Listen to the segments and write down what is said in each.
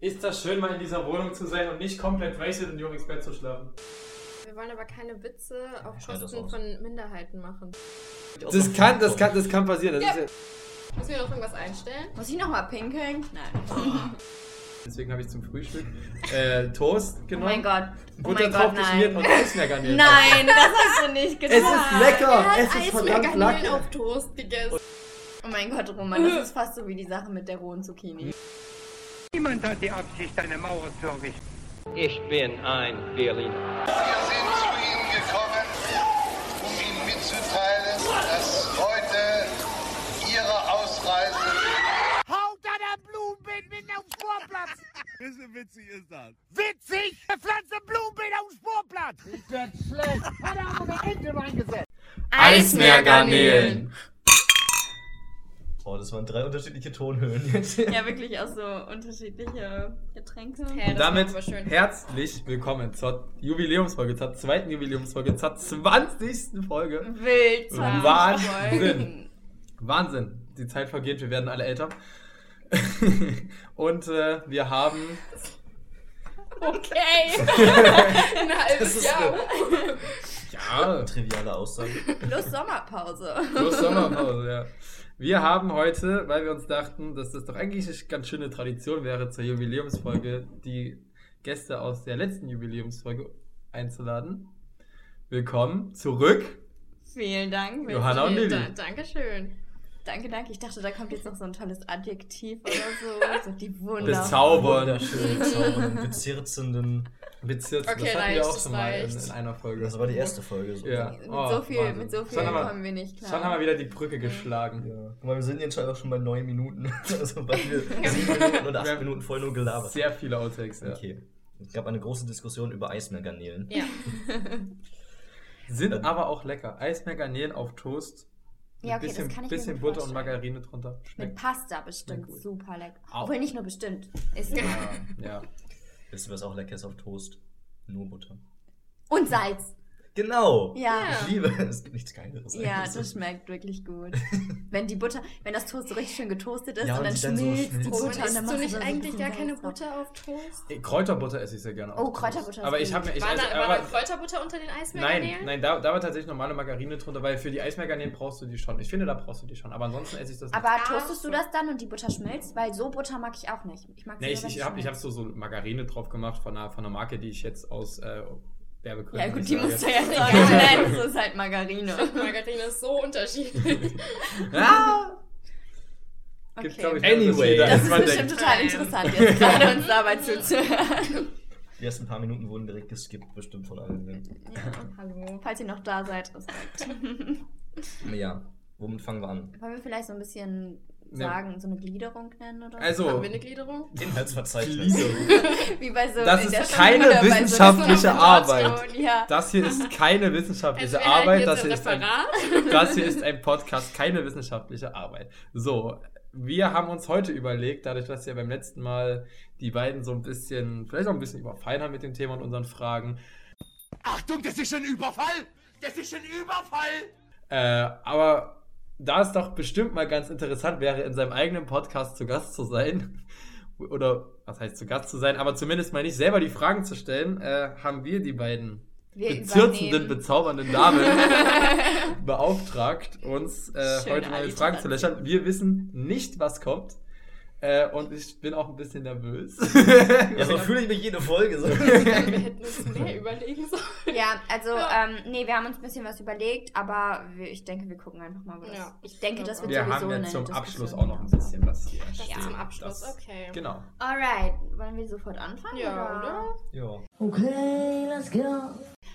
ist das schön, mal in dieser Wohnung zu sein und nicht komplett wasted in Juriks Bett zu schlafen. Wir wollen aber keine Witze auf Kosten von Minderheiten machen. Das kann, das kann, das kann passieren. Das Ja. ist ja, Müssen wir noch irgendwas einstellen? Muss ich nochmal pinkeln? Nein. deswegen habe ich zum Frühstück äh, Toast Oh genommen. mein Gott. Oh Butter mein drauf Gott, geschmiert nein. und Eismeergarnelen. Nein, das hast du nicht Es getan. ist lecker! Er Es ist verdammt lecker! auf Toast gegessen. Oh mein Gott, Roman, das ist fast so wie die Sache mit der rohen Zucchini. Niemand hat die Absicht, eine Mauer zu errichten. Ich bin ein Berliner. Wir sind zu Ihnen gekommen, um Ihnen mitzuteilen, dass heute Ihre Ausreise Haut an der Blumenbeet mitten aufs Vorplatz! Wie witzig ist das? Witzig! Er pflanzt ein Blumenbeet aufs Vorplatz! Ich werd schlecht! Hat er aber eine Ente reingesetzt! Eismeergarnelen! Oh, das waren drei unterschiedliche Tonhöhen jetzt. Ja, wirklich auch so unterschiedliche Getränke. Hä, das Damit herzlich willkommen zur Jubiläumsfolge, zur zweiten Jubiläumsfolge, zur 20. Folge. Wild. Wahnsinn. Wahnsinn. Die Zeit vergeht, wir werden alle älter. Und äh, wir haben. Okay. Ein halbes Jahr. Ja, Triviale Aussage. Plus Sommerpause. plus Sommerpause, ja. Wir haben heute, weil wir uns dachten, dass das doch eigentlich eine ganz schöne Tradition wäre, zur Jubiläumsfolge die Gäste aus der letzten Jubiläumsfolge einzuladen. Willkommen zurück. Vielen Dank. Johanna und Lilly. Da, Dankeschön. Danke, danke. Ich dachte, da kommt jetzt noch so ein tolles Adjektiv oder so. So die Wunder. Bezaubern. Wunderschön, bezaubernden, bezirzenden. Bezirks, Okay, das hatten wir auch das schon mal in, in einer Folge. Das war die erste Folge. So. Ja. Mit Oh, so viel, Wahnsinn. mit so viel Schon haben wir- kommen wir nicht klar. Schon haben wir wieder die Brücke geschlagen. Ja. Guck mal, wir sind jetzt schon auch schon bei neun Minuten. Also weil wir sieben Minuten oder Wir acht Minuten voll nur gelabert. Sehr viele Outtakes, ja. Okay. Es gab eine große Diskussion über Eismeergarnelen. Ja. Sind Ähm. aber auch lecker. Eismeergarnelen auf Toast. Mit Ja, okay, das bisschen, kann ich mir bisschen gut Butter und vorstellen. Margarine drunter. Mit Schmeckt. Pasta bestimmt super lecker. Obwohl nicht nur bestimmt. Ist Ja, ja. Wisst ihr, was auch lecker ist auf Toast? Nur Butter. Und Salz. Genau! Ja. Ich liebe es. Es gibt nichts Geileres. Ja, eigentlich. das schmeckt wirklich gut. wenn die Butter, wenn das Toast so richtig schön getoastet ist Ja, und und dann die dann so schmilzt die schmilzt. Butter Und und dann machst du du nicht da so eigentlich gar keine. Butter auf Toast? Eh, Kräuterbutter esse ich sehr gerne. auf Oh, Toast. Kräuterbutter Aber ich habe mir. Ich War, esse, da, war da aber, Kräuterbutter unter den Eismeergarnelen? nein, nein, da, da war tatsächlich normale Margarine drunter, weil für die Eismeergarnelen brauchst du die schon. Ich finde, da brauchst du die schon. Aber ansonsten esse ich das nicht. Aber toastest so. du das dann und die Butter schmilzt? Weil so Butter mag ich auch nicht. Ich mag sie Nee, ich, ich habe so, so Margarine drauf gemacht von einer, von einer Marke, die ich jetzt aus äh, Werbegründen Ja gut, die musst du jetzt auch nicht nennen. Das ist halt Margarine. Margarine ist so unterschiedlich. Ah! Gibt, Okay. glaub ich, Anyway. Das als ist bestimmt denkt. total interessant, jetzt gerade uns dabei zuzuhören. Die ersten paar Minuten wurden direkt geskippt, bestimmt von allen. Ja. Hallo. Falls ihr noch da seid, Respekt. Ja, womit fangen wir an? Wollen wir vielleicht so ein bisschen Ja. Sagen, so eine Gliederung nennen oder so? Also, Haben wir eine Gliederung? Inhaltsverzeichnis. Wie bei so Das ist keine Schule, bei so wissenschaftliche Arbeit. Ja. das hier ist keine wissenschaftliche Also Arbeit. Das hier, ist ein, Referat. das hier ist ein Podcast, keine wissenschaftliche Arbeit. So, wir haben uns heute überlegt, dadurch, dass wir beim letzten Mal die beiden so ein bisschen, vielleicht auch ein bisschen überfallen haben mit dem Thema und unseren Fragen, Achtung, das ist ein Überfall! Das ist ein Überfall! Äh, aber da es doch bestimmt mal ganz interessant wäre, in seinem eigenen Podcast zu Gast zu sein, oder was heißt zu Gast zu sein, aber zumindest mal nicht selber die Fragen zu stellen, äh, haben wir die beiden Wir bezirzenden, übernehmen. bezaubernden Damen beauftragt, uns äh, heute mal mit Fragen zu löchern. Wir wissen nicht, was kommt. Äh, und ich bin auch ein bisschen nervös. Ja, so fühle ich mich jede Folge so. Wir hätten uns mehr überlegen sollen. Ja, also, Ja. ähm, nee, wir haben uns ein bisschen was überlegt, aber wir, ich denke, wir gucken einfach mal, wo das. Ja. Ich denke, das wird wir sowieso haben ja eine zum Diskussion. Abschluss auch noch ein bisschen was hier. Das stehen. zum Abschluss, Das- okay. Genau. Alright, wollen wir sofort anfangen? Ja, oder? Ja.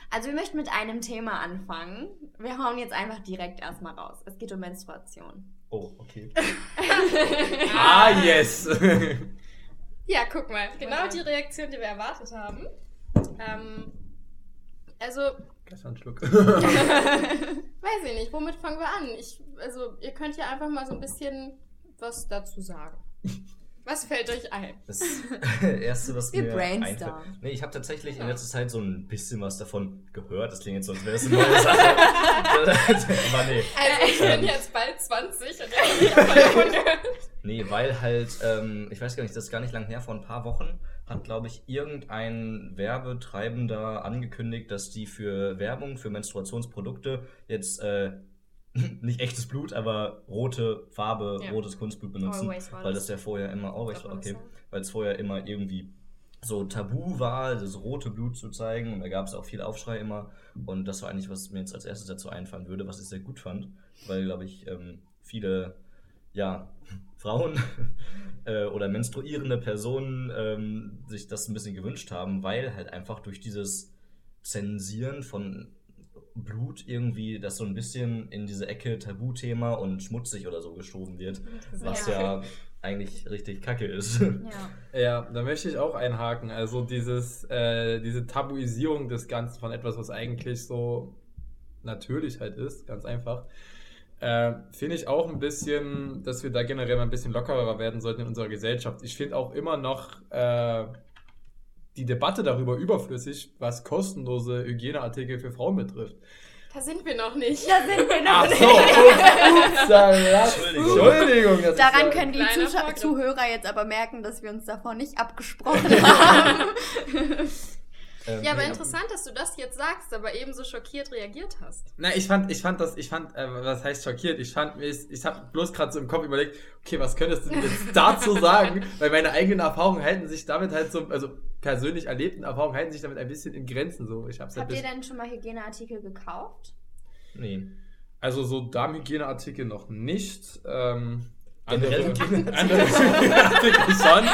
Also, wir möchten mit einem Thema anfangen. Wir hauen jetzt einfach direkt erstmal raus. Es geht um Menstruation. Oh, okay. Ah, yes! Ja, guck mal. Genau die Reaktion, die wir erwartet haben. Ähm, also, mal einen Schluck. weiß ich nicht, womit fangen wir an? Ich, also, ihr könnt ja einfach mal so ein bisschen was dazu sagen. Was fällt euch ein? Das erste, was Wir mir brainstormen. einfällt. Nee, ich habe tatsächlich in letzter Zeit so ein bisschen was davon gehört. Das klingt jetzt so, als wäre es eine neue Sache. Aber nee. Also, ich bin jetzt bald 20 und ich habe davon gehört. Nee, weil halt, ähm, ich weiß gar nicht, das ist gar nicht lang her, vor ein paar Wochen hat, glaube ich, irgendein Werbetreibender angekündigt, dass die für Werbung, für Menstruationsprodukte jetzt äh, nicht echtes Blut, aber rote Farbe, Ja. rotes Kunstblut benutzen, weil das. ja vorher immer, always war, okay, weil es vorher immer irgendwie so tabu war, das rote Blut zu zeigen und da gab es auch viel Aufschrei immer und das war eigentlich, was mir jetzt als erstes dazu einfallen würde, was ich sehr gut fand, weil, glaube ich, ähm, viele, ja, Frauen äh, oder menstruierende Personen ähm, sich das ein bisschen gewünscht haben, weil halt einfach durch dieses Zensieren von Blut irgendwie das so ein bisschen in diese Ecke Tabuthema und schmutzig oder so geschoben wird, was ja eigentlich richtig kacke ist. Ja. Ja, da möchte ich auch einhaken. Also dieses, äh, diese Tabuisierung des Ganzen von etwas, was eigentlich so natürlich halt ist, ganz einfach, äh, finde ich auch ein bisschen, dass wir da generell mal ein bisschen lockerer werden sollten in unserer Gesellschaft. Ich finde auch immer noch äh, die Debatte darüber überflüssig, was kostenlose Hygieneartikel für Frauen betrifft. Da sind wir noch nicht. Da sind wir noch Ach nicht. so, ups, upsala. Entschuldigung. Entschuldigung. Daran können die Kleiner Zuschau Vorgriff. Zuhörer jetzt aber merken, dass wir uns davor nicht abgesprochen haben. Ähm, Ja, aber interessant, dass du das jetzt sagst, aber ebenso schockiert reagiert hast. Na, ich fand, ich fand das, ich fand, äh, was heißt schockiert? Ich fand, ich, ich habe bloß gerade so im Kopf überlegt, okay, was könntest du denn jetzt dazu sagen? Weil meine eigenen Erfahrungen halten sich damit halt so, also persönlich erlebten Erfahrungen halten sich damit ein bisschen in Grenzen so. Ich hab's halt Habt ihr denn schon mal Hygieneartikel gekauft? Nee. also so Darmhygieneartikel noch nicht. Ähm, andere, Hygieneartikel? andere Hygieneartikel schon.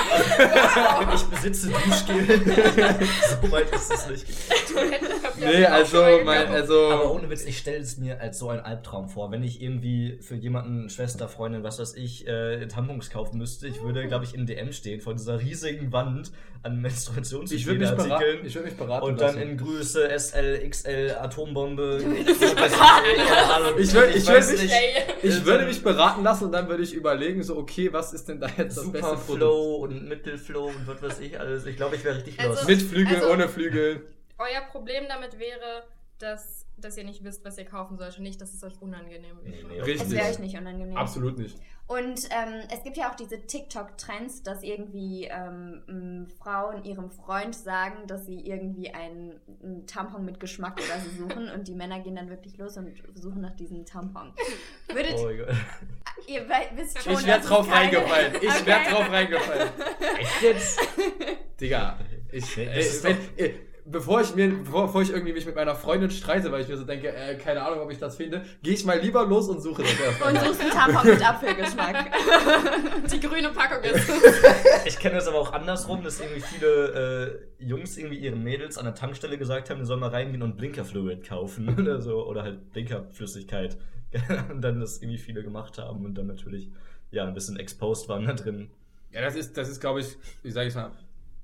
Ich besitze Duschgel. so weit ist es nicht. Nee, also, mein, also. Aber ohne Witz, ich stelle es mir als so ein Albtraum vor, wenn ich irgendwie für jemanden, Schwester, Freundin, was weiß ich, äh, Tampons kaufen müsste. Ich würde, glaube ich, in DM stehen vor dieser riesigen Wand an ich würde mich, beraten, Menstruationshygieneartikeln. ich würd mich beraten Und dann lassen. in Größe SL, XL, Atombombe. Ich würd- ich weiß würd. Ich würde mich beraten lassen und dann würde ich überlegen, so, okay, was ist denn da jetzt das beste Super Produkt? Flow und Mittelflow und was weiß ich alles. Ich glaube, ich wäre richtig Also- los. Mit Flügel, Also- ohne Flügel. Euer Problem damit wäre, dass, dass ihr nicht wisst, was ihr kaufen sollt und nicht, dass es euch unangenehm wäre. nee, Richtig. Es wäre euch nicht unangenehm. Absolut nicht. Und ähm, es gibt ja auch diese TikTok-Trends, dass irgendwie ähm, Frauen ihrem Freund sagen, dass sie irgendwie einen, einen Tampon mit Geschmack oder so suchen und die Männer gehen dann wirklich los und suchen nach diesem Tampon. Würdet Oh mein Gott. ihr wisst schon, Ich es drauf keine- reingefallen. Ich Okay. wäre drauf reingefallen. Echt jetzt? Digga, ich, Nee, äh, das ist wenn, äh, bevor ich mir, bevor, bevor ich irgendwie mich mit meiner Freundin streite, weil ich mir so denke, äh, keine Ahnung, ob ich das finde, gehe ich mal lieber los und suche das erstmal. Und suchst einen Tampon mit Apfelgeschmack. Die grüne Packung ist. Ich kenne das aber auch andersrum, dass irgendwie viele äh, Jungs irgendwie ihren Mädels an der Tankstelle gesagt haben, die sollen mal reingehen und Blinkerfluid kaufen oder so. Oder halt Blinkerflüssigkeit. und dann das irgendwie viele gemacht haben und dann natürlich ja ein bisschen exposed waren da drin. Ja, das ist, das ist, glaube ich, wie sage ich mal,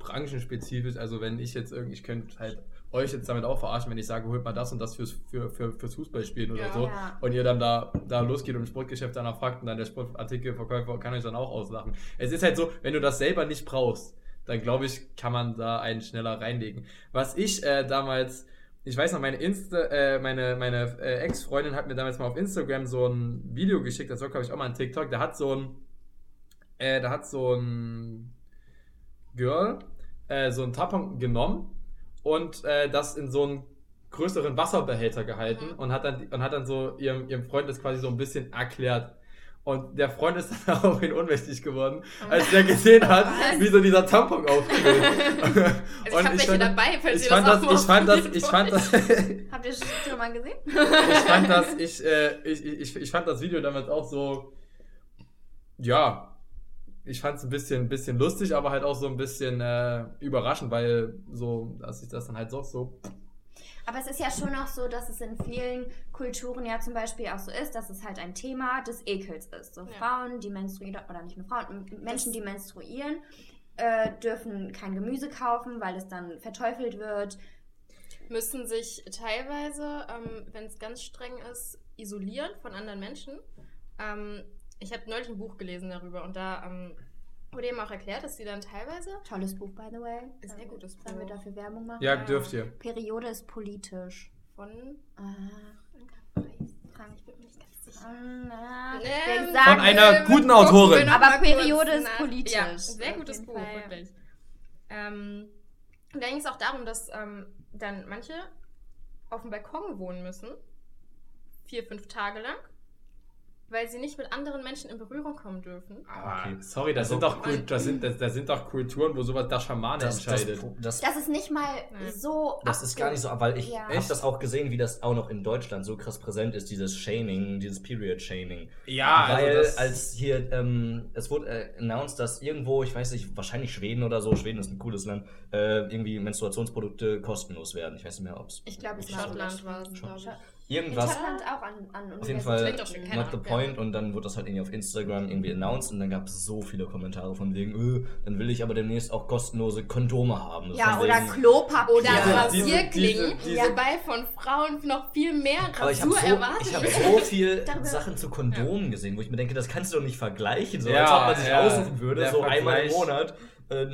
branchenspezifisch. Also wenn ich jetzt irgendwie, ich könnte halt euch jetzt damit auch verarschen, wenn ich sage, holt mal das und das fürs, für, für, fürs Fußballspielen oder Ja. so. Ja. Und ihr dann da, da losgeht und im Sportgeschäft danach fragt und dann der Sportartikelverkäufer kann euch dann auch auslachen. Es ist halt so, wenn du das selber nicht brauchst, dann glaube ich, kann man da einen schneller reinlegen. Was ich äh, damals, ich weiß noch, meine Insta, äh, meine, meine äh, Ex-Freundin hat mir damals mal auf Instagram so ein Video geschickt, das war, glaube ich, auch mal ein TikTok, da hat so ein, äh, da hat so ein Girl äh, so ein Tampon genommen und äh, das in so einen größeren Wasserbehälter gehalten Mhm. und hat dann und hat dann so ihrem, ihrem Freund das quasi so ein bisschen erklärt. Und der Freund ist dann daraufhin ohnmächtig geworden, als der gesehen hat, Was? wie so dieser Tampon aufquillt. Also ich habe welche fand- dabei, falls ich ihr fand das das, auch ich fand das, ich fand das, Habt ihr schon mal gesehen? ich fand das, ich, äh, ich, ich, ich fand das Video damals auch so, ja, ich fand es ein bisschen, ein bisschen lustig, aber halt auch so ein bisschen äh, überraschend, weil so, dass ich das dann halt so, so Aber es ist ja schon auch so, dass es in vielen Kulturen ja zum Beispiel auch so ist, dass es halt ein Thema des Ekels ist. So Ja. Frauen, die menstruieren, oder nicht nur Frauen, Menschen, die menstruieren, äh, dürfen kein Gemüse kaufen, weil es dann verteufelt wird. müssen sich teilweise, ähm, wenn es ganz streng ist, isolieren von anderen Menschen. Ähm, ich habe neulich ein Buch gelesen darüber und da ähm, wurde eben auch erklärt, dass sie dann teilweise. Tolles Buch, by the way. Sehr gutes Sollen wir Buch. dafür Werbung machen? ja, dürft ihr. Periode ist politisch. Von. Ach, ich bin mir nicht ganz sicher. Na, Ähm, Von einer guten Autorin. Aber Periode ist politisch. Ja, sehr gutes Buch, Fall, wirklich. Ähm, und da ging es auch darum, dass ähm, dann manche auf dem Balkon wohnen müssen, vier, fünf Tage lang, weil sie nicht mit anderen Menschen in Berührung kommen dürfen. Aber Okay. sorry, das, Also- sind doch Kult, das, sind, das, das sind doch Kulturen, wo sowas der Schamane Das, entscheidet. das, Das ist nicht mal so. Das ist gar nicht so, weil ich Ja. habe das auch gesehen, wie das auch noch in Deutschland so krass präsent ist, dieses Shaming, dieses Period-Shaming. ja, weil also das, als hier, ähm, es wurde äh, announced, dass irgendwo, ich weiß nicht, wahrscheinlich Schweden oder so, Schweden ist ein cooles Land, äh, irgendwie Menstruationsprodukte kostenlos werden. Ich weiß nicht mehr, ob es... Ich glaube, es Schottland war es, Irgendwas. Schottland auch an, an Auf jeden. Fall not the Ahnung, point ja. und dann wurde das halt irgendwie auf Instagram irgendwie announced und dann gab es so viele Kommentare von wegen, äh, dann will ich aber demnächst auch kostenlose Kondome haben. So Ja, von oder wegen- Klopapier. Oder Rasierklingen, diese- wobei von Frauen noch viel mehr Aber ich habe Rasur so, erwartet ich hab wird. so viel Sachen zu Kondomen gesehen, wo ich mir denke, das kannst du doch nicht vergleichen, so Ja, als ob man sich ja, aussuchen würde, der so einmal im Vergleich- Monat äh,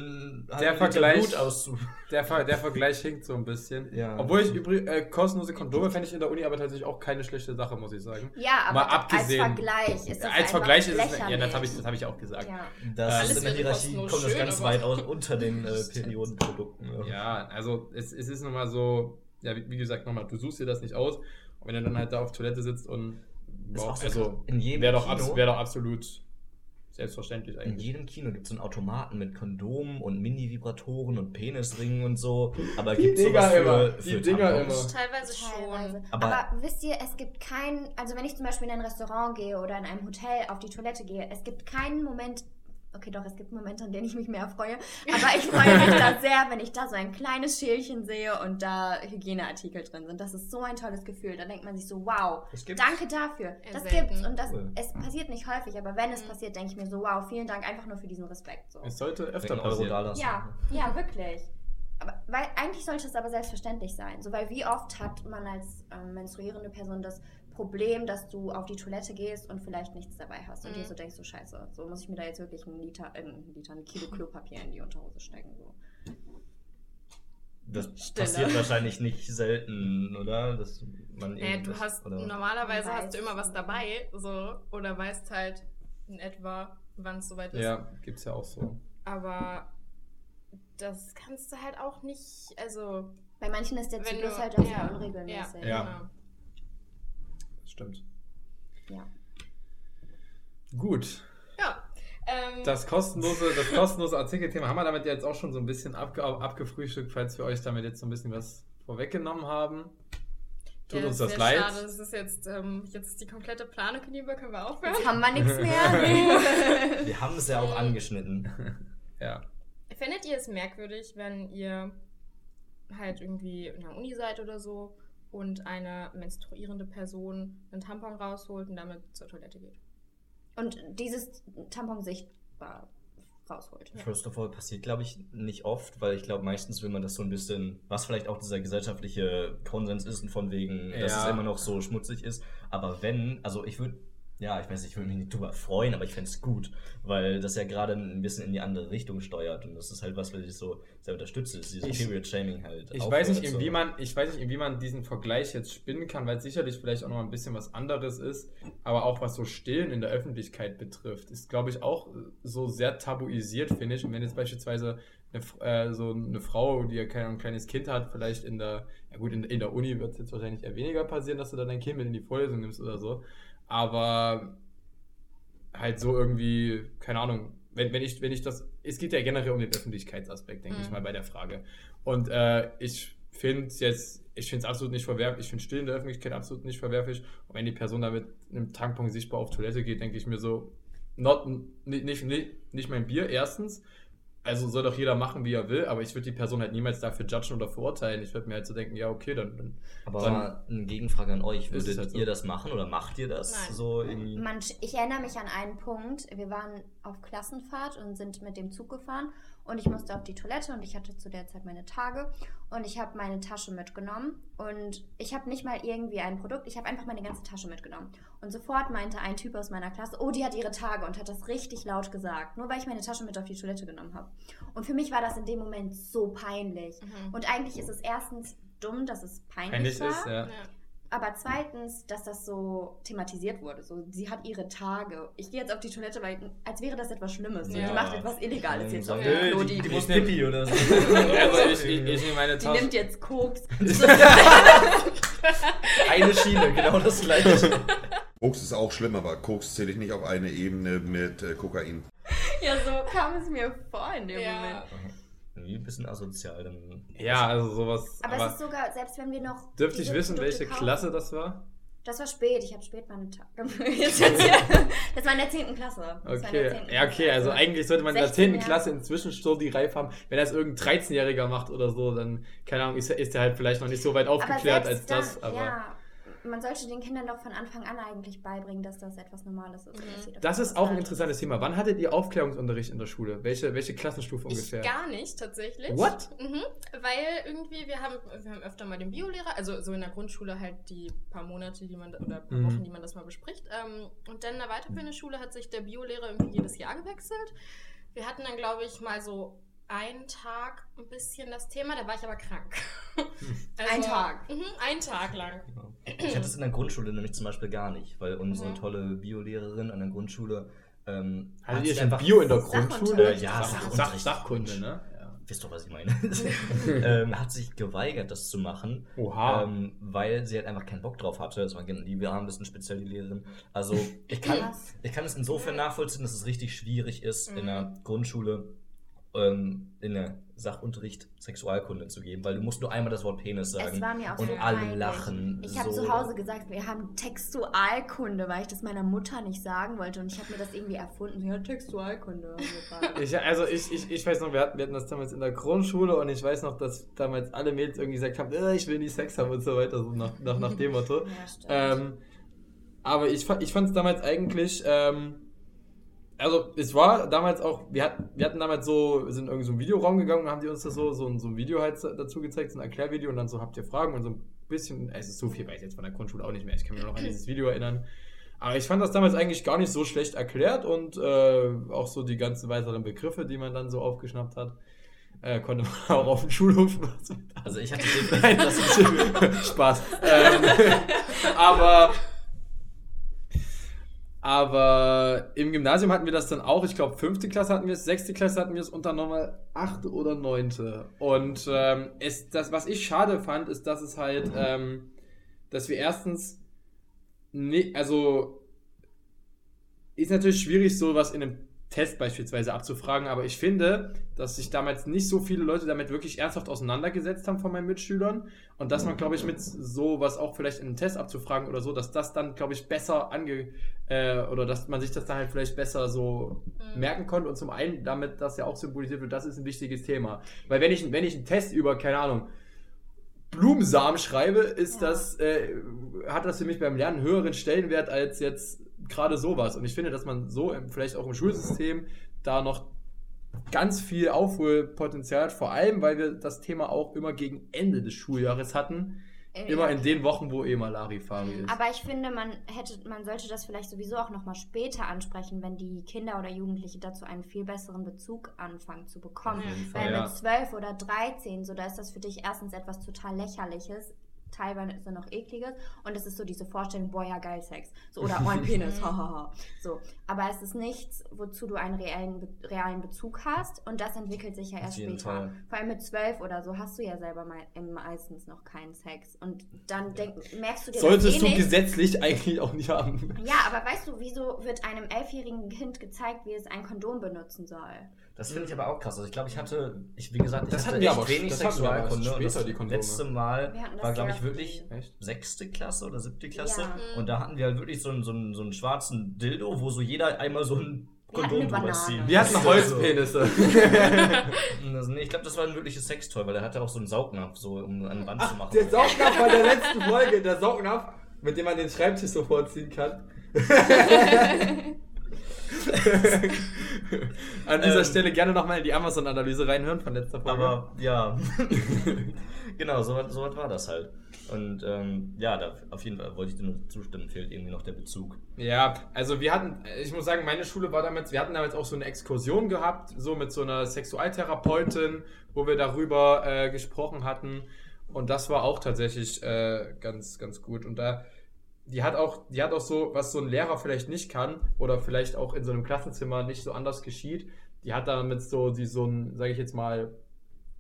Der Vergleich- Blut auszu. der, Ver der Vergleich hinkt so ein bisschen. Ja. Obwohl ich übrigens äh, kostenlose Kondome fände ich in der Uni aber tatsächlich auch keine schlechte Sache, muss ich sagen. Ja, aber Mal abgesehen- als Vergleich ist das Ja, als Vergleich ist es. Ja, das habe ich, das hab ich auch gesagt. Ja. Das Alles ist in der Hierarchie, kommt das ganz weit aus unter den äh, Periodenprodukten. Ja. Ja, also es, es ist nun mal so, ja, wie, wie gesagt, nochmal, du suchst dir das nicht aus. Und wenn du dann halt da auf Toilette sitzt und auch so also krass. in jedem wäre doch, wär doch absolut selbstverständlich In eigentlich. jedem Kino gibt es so einen Automaten mit Kondomen und Mini-Vibratoren und Penisringen und so. Aber gibt es Dinger sowas für, immer, für die Dinger Tampons? Teilweise schon. Teilweise. Aber- Aber, wisst ihr, es gibt keinen, also wenn ich zum Beispiel in ein Restaurant gehe oder in einem Hotel auf die Toilette gehe, es gibt keinen Moment, okay doch, es gibt Momente, an denen ich mich mehr freue, aber ich freue mich da sehr, wenn ich da so ein kleines Schälchen sehe und da Hygieneartikel drin sind. Das ist so ein tolles Gefühl. Da denkt man sich so, wow, danke dafür. Das selten. gibt's und das, Cool. es passiert nicht häufig, aber wenn es Mhm. passiert, denke ich mir so, wow, vielen Dank einfach nur für diesen Respekt. So. Es sollte öfter passieren. da lassen. Ja, ja, wirklich. Aber weil eigentlich sollte es aber selbstverständlich sein. So, weil wie oft hat man als ähm, menstruierende Person das Problem, dass du auf die Toilette gehst und vielleicht nichts dabei hast und Mhm. dir so denkst, so scheiße, so muss ich mir da jetzt wirklich einen Liter, äh, einen Liter, ein Kilo Klopapier in die Unterhose stecken. So. Das Stille. passiert wahrscheinlich nicht selten, oder? Dass man Naja, du hast oder? normalerweise Man hast du weiß. immer was dabei, so oder weißt halt in etwa, wann es soweit ist. Ja, gibt's ja auch so. Aber das kannst du halt auch nicht, also Bei manchen ist der Zyklus du- halt auch ja, sehr unregelmäßig. Ja. genau. Stimmt. Ja. Gut. Ja. Ähm, Das kostenlose, das kostenlose Artikelthema haben wir damit jetzt auch schon so ein bisschen abge abgefrühstückt, falls wir euch damit jetzt so ein bisschen was vorweggenommen haben. Tut ja, uns das sehr leid. Schade, das ist jetzt, ähm, jetzt ist die komplette Planung hinüber, können wir aufhören. Jetzt haben wir nichts mehr. Wir haben es ja auch angeschnitten. Ja. Findet ihr es merkwürdig, wenn ihr halt irgendwie in der Uni seid oder so und eine menstruierende Person einen Tampon rausholt und damit zur Toilette geht? und dieses Tampon sichtbar rausholt. First of all passiert, glaube ich, nicht oft, weil ich glaube, meistens will man das so ein bisschen, was vielleicht auch dieser gesellschaftliche Konsens ist, von wegen, dass Ja. es immer noch so schmutzig ist. Aber wenn, also ich würde, ja, ich weiß nicht, ich würde mich nicht drüber freuen, aber ich fände es gut, weil das ja gerade ein bisschen in die andere Richtung steuert und das ist halt was, was ich so sehr unterstütze, ist dieses Ich- Period-Shaming halt. Ich weiß nicht, so. inwiefern, ich weiß nicht, inwiefern diesen Vergleich jetzt spinnen kann, weil es sicherlich vielleicht auch noch ein bisschen was anderes ist, aber auch was so Stillen in der Öffentlichkeit betrifft, ist, glaube ich, auch so sehr tabuisiert, finde ich. Und wenn jetzt beispielsweise eine, äh, so eine Frau, die ja kein ein kleines Kind hat, vielleicht in der, ja gut, in, in der Uni wird es jetzt wahrscheinlich eher weniger passieren, dass du dann dein Kind mit in die Vorlesung nimmst oder so, aber halt so irgendwie, keine Ahnung, wenn, wenn, ich, wenn ich das, es geht ja generell um den Öffentlichkeitsaspekt, denke ich Mhm. mal, bei der Frage. Und äh, ich finde es jetzt, ich finde es absolut nicht verwerflich, ich finde Still in der Öffentlichkeit absolut nicht verwerflich. Und wenn die Person da mit einem Tankpunkt sichtbar auf Toilette geht, denke ich mir so, not, nicht, nicht, nicht mein Bier, erstens. Also soll doch jeder machen, wie er will, aber ich würde die Person halt niemals dafür judgen oder verurteilen. Ich würde mir halt so denken, ja, okay, dann, dann Aber dann- mal eine Gegenfrage an euch, würdet halt so. ihr das machen oder macht ihr das Nein. so irgendwie? Man, ich erinnere mich an einen Punkt. Wir waren auf Klassenfahrt und sind mit dem Zug gefahren und ich musste auf die Toilette und ich hatte zu der Zeit meine Tage und ich habe meine Tasche mitgenommen und ich habe nicht mal irgendwie ein Produkt, ich habe einfach meine ganze Tasche mitgenommen. Und sofort meinte ein Typ aus meiner Klasse, oh, die hat ihre Tage und hat das richtig laut gesagt, nur weil ich meine Tasche mit auf die Toilette genommen habe. Und für mich war das in dem Moment so peinlich. Mhm. Und eigentlich ist es erstens dumm, dass es peinlich, peinlich war. ist, ja. Ja. Aber zweitens, dass das so thematisiert wurde. So, sie hat ihre Tage. Ich gehe jetzt auf die Toilette, weil als wäre das etwas Schlimmes. So, Ja. Die macht etwas Illegales jetzt auf dem Klo. die, Die, die die, muss Pipi oder so. Also ich, ich, ich nehme meine Tasche. nimmt jetzt Koks. Eine Schiene, genau das gleiche. Koks ist auch schlimm, aber Koks zähle ich nicht auf eine Ebene mit äh, Kokain. ja, so kam es mir vor in dem Ja. Moment. Irgendwie ein bisschen asozial. Dann Ja, also sowas. Aber, Aber, es ist sogar, selbst wenn wir noch. dürfte ich wissen, Produkte welche kaufen- Klasse das war? Das war spät, ich habe spät meine Tage. Das war in der 10. Klasse. Das Okay. 10. Ja, okay, also eigentlich sollte man in der 16 10. Jahre. Klasse inzwischen schon die Reif haben. Wenn das irgendein 13-Jähriger macht oder so, dann, keine Ahnung, ist, er- ist er halt vielleicht noch nicht so weit aufgeklärt als selbst das. dann, Aber ja, man sollte den Kindern doch von Anfang an eigentlich beibringen, dass das etwas Normales ist. sie das ist auch ein interessantes Thema. Wann hattet ihr Aufklärungsunterricht in der Schule? Welche, welche Klassenstufe ungefähr? Ich gar nicht, tatsächlich. What? Mhm, weil irgendwie, wir haben, wir haben öfter mal den Biolehrer, also so in der Grundschule halt die paar Monate, die man, oder paar Mhm. Wochen, die man das mal bespricht. Ähm, und dann in der weiterführenden Schule hat sich der Biolehrer irgendwie jedes Jahr gewechselt. Wir hatten dann, glaube ich, mal so einen Tag ein bisschen das Thema, da war ich aber krank. Ein Tag. Mhm, ein Tag lang. Ich hatte es in der Grundschule nämlich zum Beispiel gar nicht, weil unsere Mhm. tolle Biolehrerin an der Grundschule ähm, Hattet hat ihr sich schon Bio in der. Grundschule? Äh, ja, Sach, Sachunterricht. Sach, Sachkunde, ne? Ja. Wisst doch, was ich meine. ähm, hat sich geweigert, das zu machen, Oha. ähm, weil sie halt einfach keinen Bock drauf hatte. Das war, gen- die, wir haben ein bisschen speziell die Lehrerin. Also ich kann, ich kann es insofern nachvollziehen, dass es richtig schwierig ist, in Mhm. der Grundschule ähm, in der Sachunterricht Sexualkunde zu geben, weil du musst nur einmal das Wort Penis sagen. Es war mir auch und so alle lachen. Ich habe so. zu Hause gesagt, wir haben Textualkunde, weil ich das meiner Mutter nicht sagen wollte und ich habe mir das irgendwie erfunden. Sie hat Textualkunde. Also Ich, also ich, ich, ich weiß noch, wir hatten, wir hatten das damals in der Grundschule und ich weiß noch, dass damals alle Mädels irgendwie gesagt haben, äh, ich will nie Sex haben und so weiter, so nach, nach, nach dem Motto. ja, stimmt. Ähm, aber ich, ich fand es damals eigentlich, ähm, also es war damals auch, wir hatten, wir hatten damals so, wir sind in irgendeinen so einen Videoraum gegangen und haben die uns das so, so, ein- so ein Video halt dazu gezeigt, so ein Erklärvideo und dann so habt ihr Fragen und so ein bisschen, es ist so viel, weiß ich jetzt von der Grundschule auch nicht mehr, ich kann mich noch an dieses Video erinnern. Aber ich fand das damals eigentlich gar nicht so schlecht erklärt und äh, auch so die ganzen weiteren Begriffe, die man dann so aufgeschnappt hat, äh, konnte man auch auf dem Schulhof Also ich hatte Nein, das ist Spaß. ähm, aber, aber im Gymnasium hatten wir das dann auch. Ich glaube, fünfte Klasse hatten wir es, sechste Klasse hatten wir es und dann nochmal achte oder neunte. Und ähm, es, das, was ich schade fand, ist, dass es halt, ähm, dass wir erstens, ne, also ist natürlich schwierig, sowas in einem Test beispielsweise abzufragen, aber ich finde, dass sich damals nicht so viele Leute damit wirklich ernsthaft auseinandergesetzt haben von meinen Mitschülern und dass man, glaube ich, mit sowas auch vielleicht in einem Test abzufragen oder so, dass das dann, glaube ich, besser ange... Äh, oder dass man sich das dann halt vielleicht besser so Mhm. merken konnte und zum einen damit das ja auch symbolisiert wird, das ist ein wichtiges Thema. Weil wenn ich, wenn ich einen Test über, keine Ahnung, Blumensamen schreibe, ist Ja. das, äh, hat das für mich beim Lernen einen höheren Stellenwert als jetzt gerade sowas. Und ich finde, dass man so vielleicht auch im Schulsystem da noch ganz viel Aufholpotenzial hat, vor allem, weil wir das Thema auch immer gegen Ende des Schuljahres hatten. Äh, Immer ja. in den Wochen, wo eh mal Larifari ist. Aber ich finde, man hätte, man sollte das vielleicht sowieso auch nochmal später ansprechen, wenn die Kinder oder Jugendliche dazu einen viel besseren Bezug anfangen zu bekommen. Fall. Weil Ja. mit 12 oder 13, so da ist das für dich erstens etwas total lächerliches, teilweise noch ekliges und es ist so diese Vorstellung, boah ja geil Sex, so oder oh ein Penis, hahaha. so, aber es ist nichts, wozu du einen reellen, realen Bezug hast und das entwickelt sich ja erst später. Fall. Vor allem mit 12 oder so hast du ja selber mei- meistens noch keinen Sex und dann denk, merkst du dir Solltest eh du nicht. gesetzlich eigentlich auch nicht haben. Ja, aber weißt du, wieso wird einem elfjährigen Kind gezeigt, wie es ein Kondom benutzen soll? Das finde ich aber auch krass. Also ich glaube, ich hatte, ich, wie gesagt, ich Das hatte echt aber- wenig das Sexualkunde. und später, das die Kondome. letzte Mal war, glaube ich, wirklich. Echt? sechste Klasse oder siebte Klasse. Ja. Mhm. Und da hatten wir halt wirklich so einen, so, einen, so einen schwarzen Dildo, wo so jeder einmal so ein Kondom drüber ziehen. Wir hatten Holzpenisse. Ich glaube, das war ein wirkliches Sextoy, weil er hatte auch so einen Saugnapf, so um an die Wand zu machen. Der Saugnapf bei der letzten Folge, der Saugnapf, mit dem man den Schreibtisch so vorziehen kann. An dieser Ähm. Stelle gerne nochmal in die Amazon-Analyse reinhören von letzter Folge. Aber ja, genau, so, so was war das halt. Und ähm, ja, da, auf jeden Fall wollte ich dir nur zustimmen, fehlt irgendwie noch der Bezug. Ja, also wir hatten, ich muss sagen, meine Schule war damals, wir hatten damals auch so eine Exkursion gehabt, so mit so einer Sexualtherapeutin, wo wir darüber äh, gesprochen hatten. Und das war auch tatsächlich äh, ganz, ganz gut. Und da, die hat auch, die hat auch so, was so ein Lehrer vielleicht nicht kann oder vielleicht auch in so einem Klassenzimmer nicht so anders geschieht. Die hat damit so, die so ein, sage ich jetzt mal,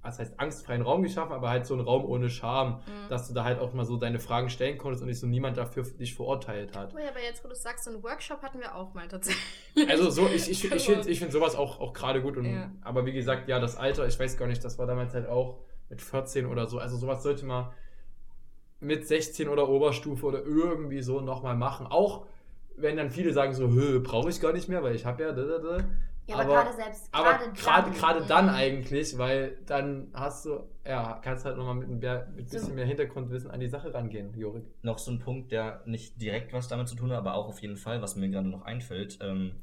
was heißt angstfreien Raum geschaffen, aber halt so einen Raum ohne Scham, Mhm. dass du da halt auch mal so deine Fragen stellen konntest und nicht so niemand dafür dich verurteilt hat. Oh ja, aber jetzt, wo du sagst, so einen Workshop hatten wir auch mal tatsächlich. Also so, ich, ich, ich finde ich find sowas auch, auch gerade gut. Und, Ja. Aber wie gesagt, ja, das Alter, ich weiß gar nicht, das war damals halt auch mit 14 oder so. Also sowas sollte man mit 16 oder Oberstufe oder irgendwie so nochmal machen. Auch wenn dann viele sagen so, brauche ich gar nicht mehr, weil ich habe ja... Da, da, da. Ja, aber, gerade selbst. Aber gerade gerade dann- gerade dann eigentlich, weil dann hast du, ja, kannst halt nochmal mit ein mehr- mit ein bisschen mehr Hintergrundwissen an die Sache rangehen, Jorik. noch so ein Punkt, der nicht direkt was damit zu tun hat, aber auch auf jeden Fall, was mir gerade noch einfällt, ähm,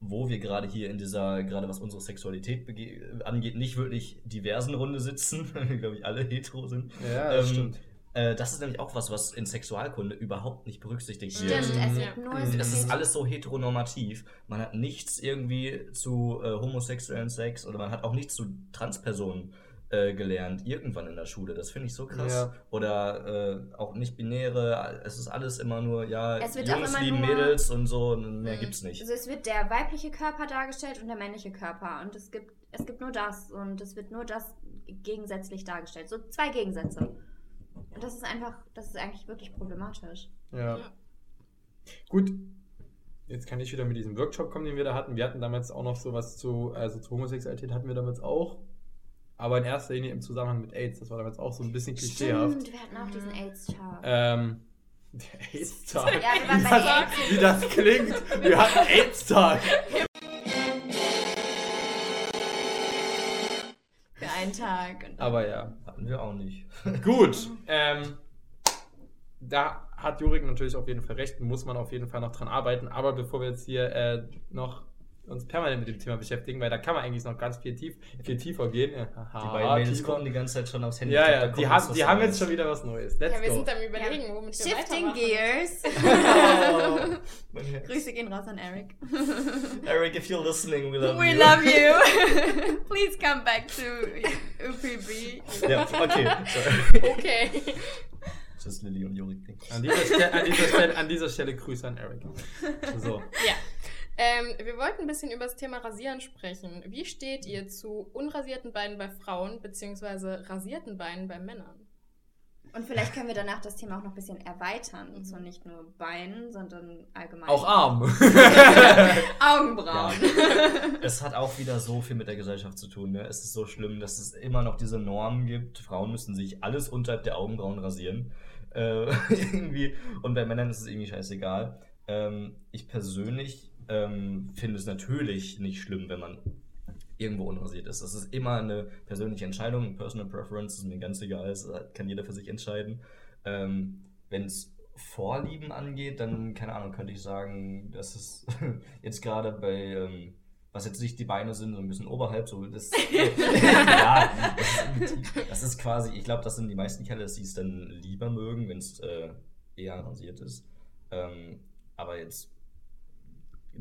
wo wir gerade hier in dieser, gerade was unsere Sexualität angeht, nicht wirklich diversen Runde sitzen, weil wir, glaube ich, alle hetero sind. Ja, das Ähm, stimmt. Äh, das ist nämlich auch was, was in Sexualkunde überhaupt nicht berücksichtigt Stimmt, wird. es Mhm. wird nur. Es Das ist alles so heteronormativ. Man hat nichts irgendwie zu äh, homosexuellen Sex oder man hat auch nichts zu Transpersonen äh, gelernt, irgendwann in der Schule. Das finde ich so krass. Ja. Oder äh, auch nicht-binäre. Es ist alles immer nur, ja, Es wird Jungs immer lieben nur- Mädels und so, und mehr Mhm. gibt's nicht. Also es wird der weibliche Körper dargestellt und der männliche Körper. Und es gibt, es gibt nur das und es wird nur das gegensätzlich dargestellt. So zwei Gegensätze. Und das ist einfach, das ist eigentlich wirklich problematisch. Ja. Ja. Gut. Jetzt kann ich wieder mit diesem Workshop kommen, den wir da hatten. Wir hatten damals auch noch sowas zu, also zu Homosexualität hatten wir damals auch. Aber in erster Linie im Zusammenhang mit AIDS. Das war damals auch so ein bisschen klischeehaft. Stimmt, wir hatten auch diesen AIDS-Tag. Ähm, der AIDS-Tag. Ja, wir waren wie, bei das, AIDS. wie das klingt. Wir hatten AIDS-Tag. Einen Tag. Und Aber ja. Hatten wir auch nicht. Gut. Ähm, da hat Jurik natürlich auf jeden Fall recht, muss man auf jeden Fall noch dran arbeiten. Aber bevor wir jetzt hier äh, noch uns permanent mit dem Thema beschäftigen, weil da kann man eigentlich noch ganz viel, tief, viel tiefer gehen. Äh, Die beiden Mädels gucken die ganze Zeit schon aufs Handy. Ja, ja, die, haben, die haben jetzt schon wieder was Neues. Let's Ja, wir go. sind am überlegen, womit wir Shifting. Gears. Herz. Grüße gehen raus an Eric. Eric, if you're listening, we love We you. love you. Please come back to UPB. Ja, okay. Sorry. Okay. Das ist Lilly und Jorik. An dieser, Stelle, an, dieser Stelle, an dieser Stelle Grüße an Eric. So. Ja. Ähm, wir wollten ein bisschen über das Thema Rasieren sprechen. Wie steht ihr zu unrasierten Beinen bei Frauen beziehungsweise rasierten Beinen bei Männern? Und vielleicht können wir danach das Thema auch noch ein bisschen erweitern. So nicht nur Beinen, sondern allgemein. Auch Arm. Augenbrauen. Es hat auch wieder so viel mit der Gesellschaft zu tun. Ne? Es ist so schlimm, dass es immer noch diese Normen gibt. Frauen müssen sich alles unterhalb der Augenbrauen rasieren. Äh, irgendwie. Und bei Männern ist es irgendwie scheißegal. Ähm, ich persönlich ähm, finde es natürlich nicht schlimm, wenn man irgendwo unrasiert ist. Das ist immer eine persönliche Entscheidung, Personal Preference, ist mir ganz egal, das kann jeder für sich entscheiden. Ähm, wenn es Vorlieben angeht, dann, keine Ahnung, könnte ich sagen, dass es jetzt gerade bei, ähm, was jetzt nicht die Beine sind, so ein bisschen oberhalb, so das, ja, das ist, das ist quasi, ich glaube, das sind die meisten Kerle, dass sie es dann lieber mögen, wenn es äh, eher rasiert ist. Ähm, aber jetzt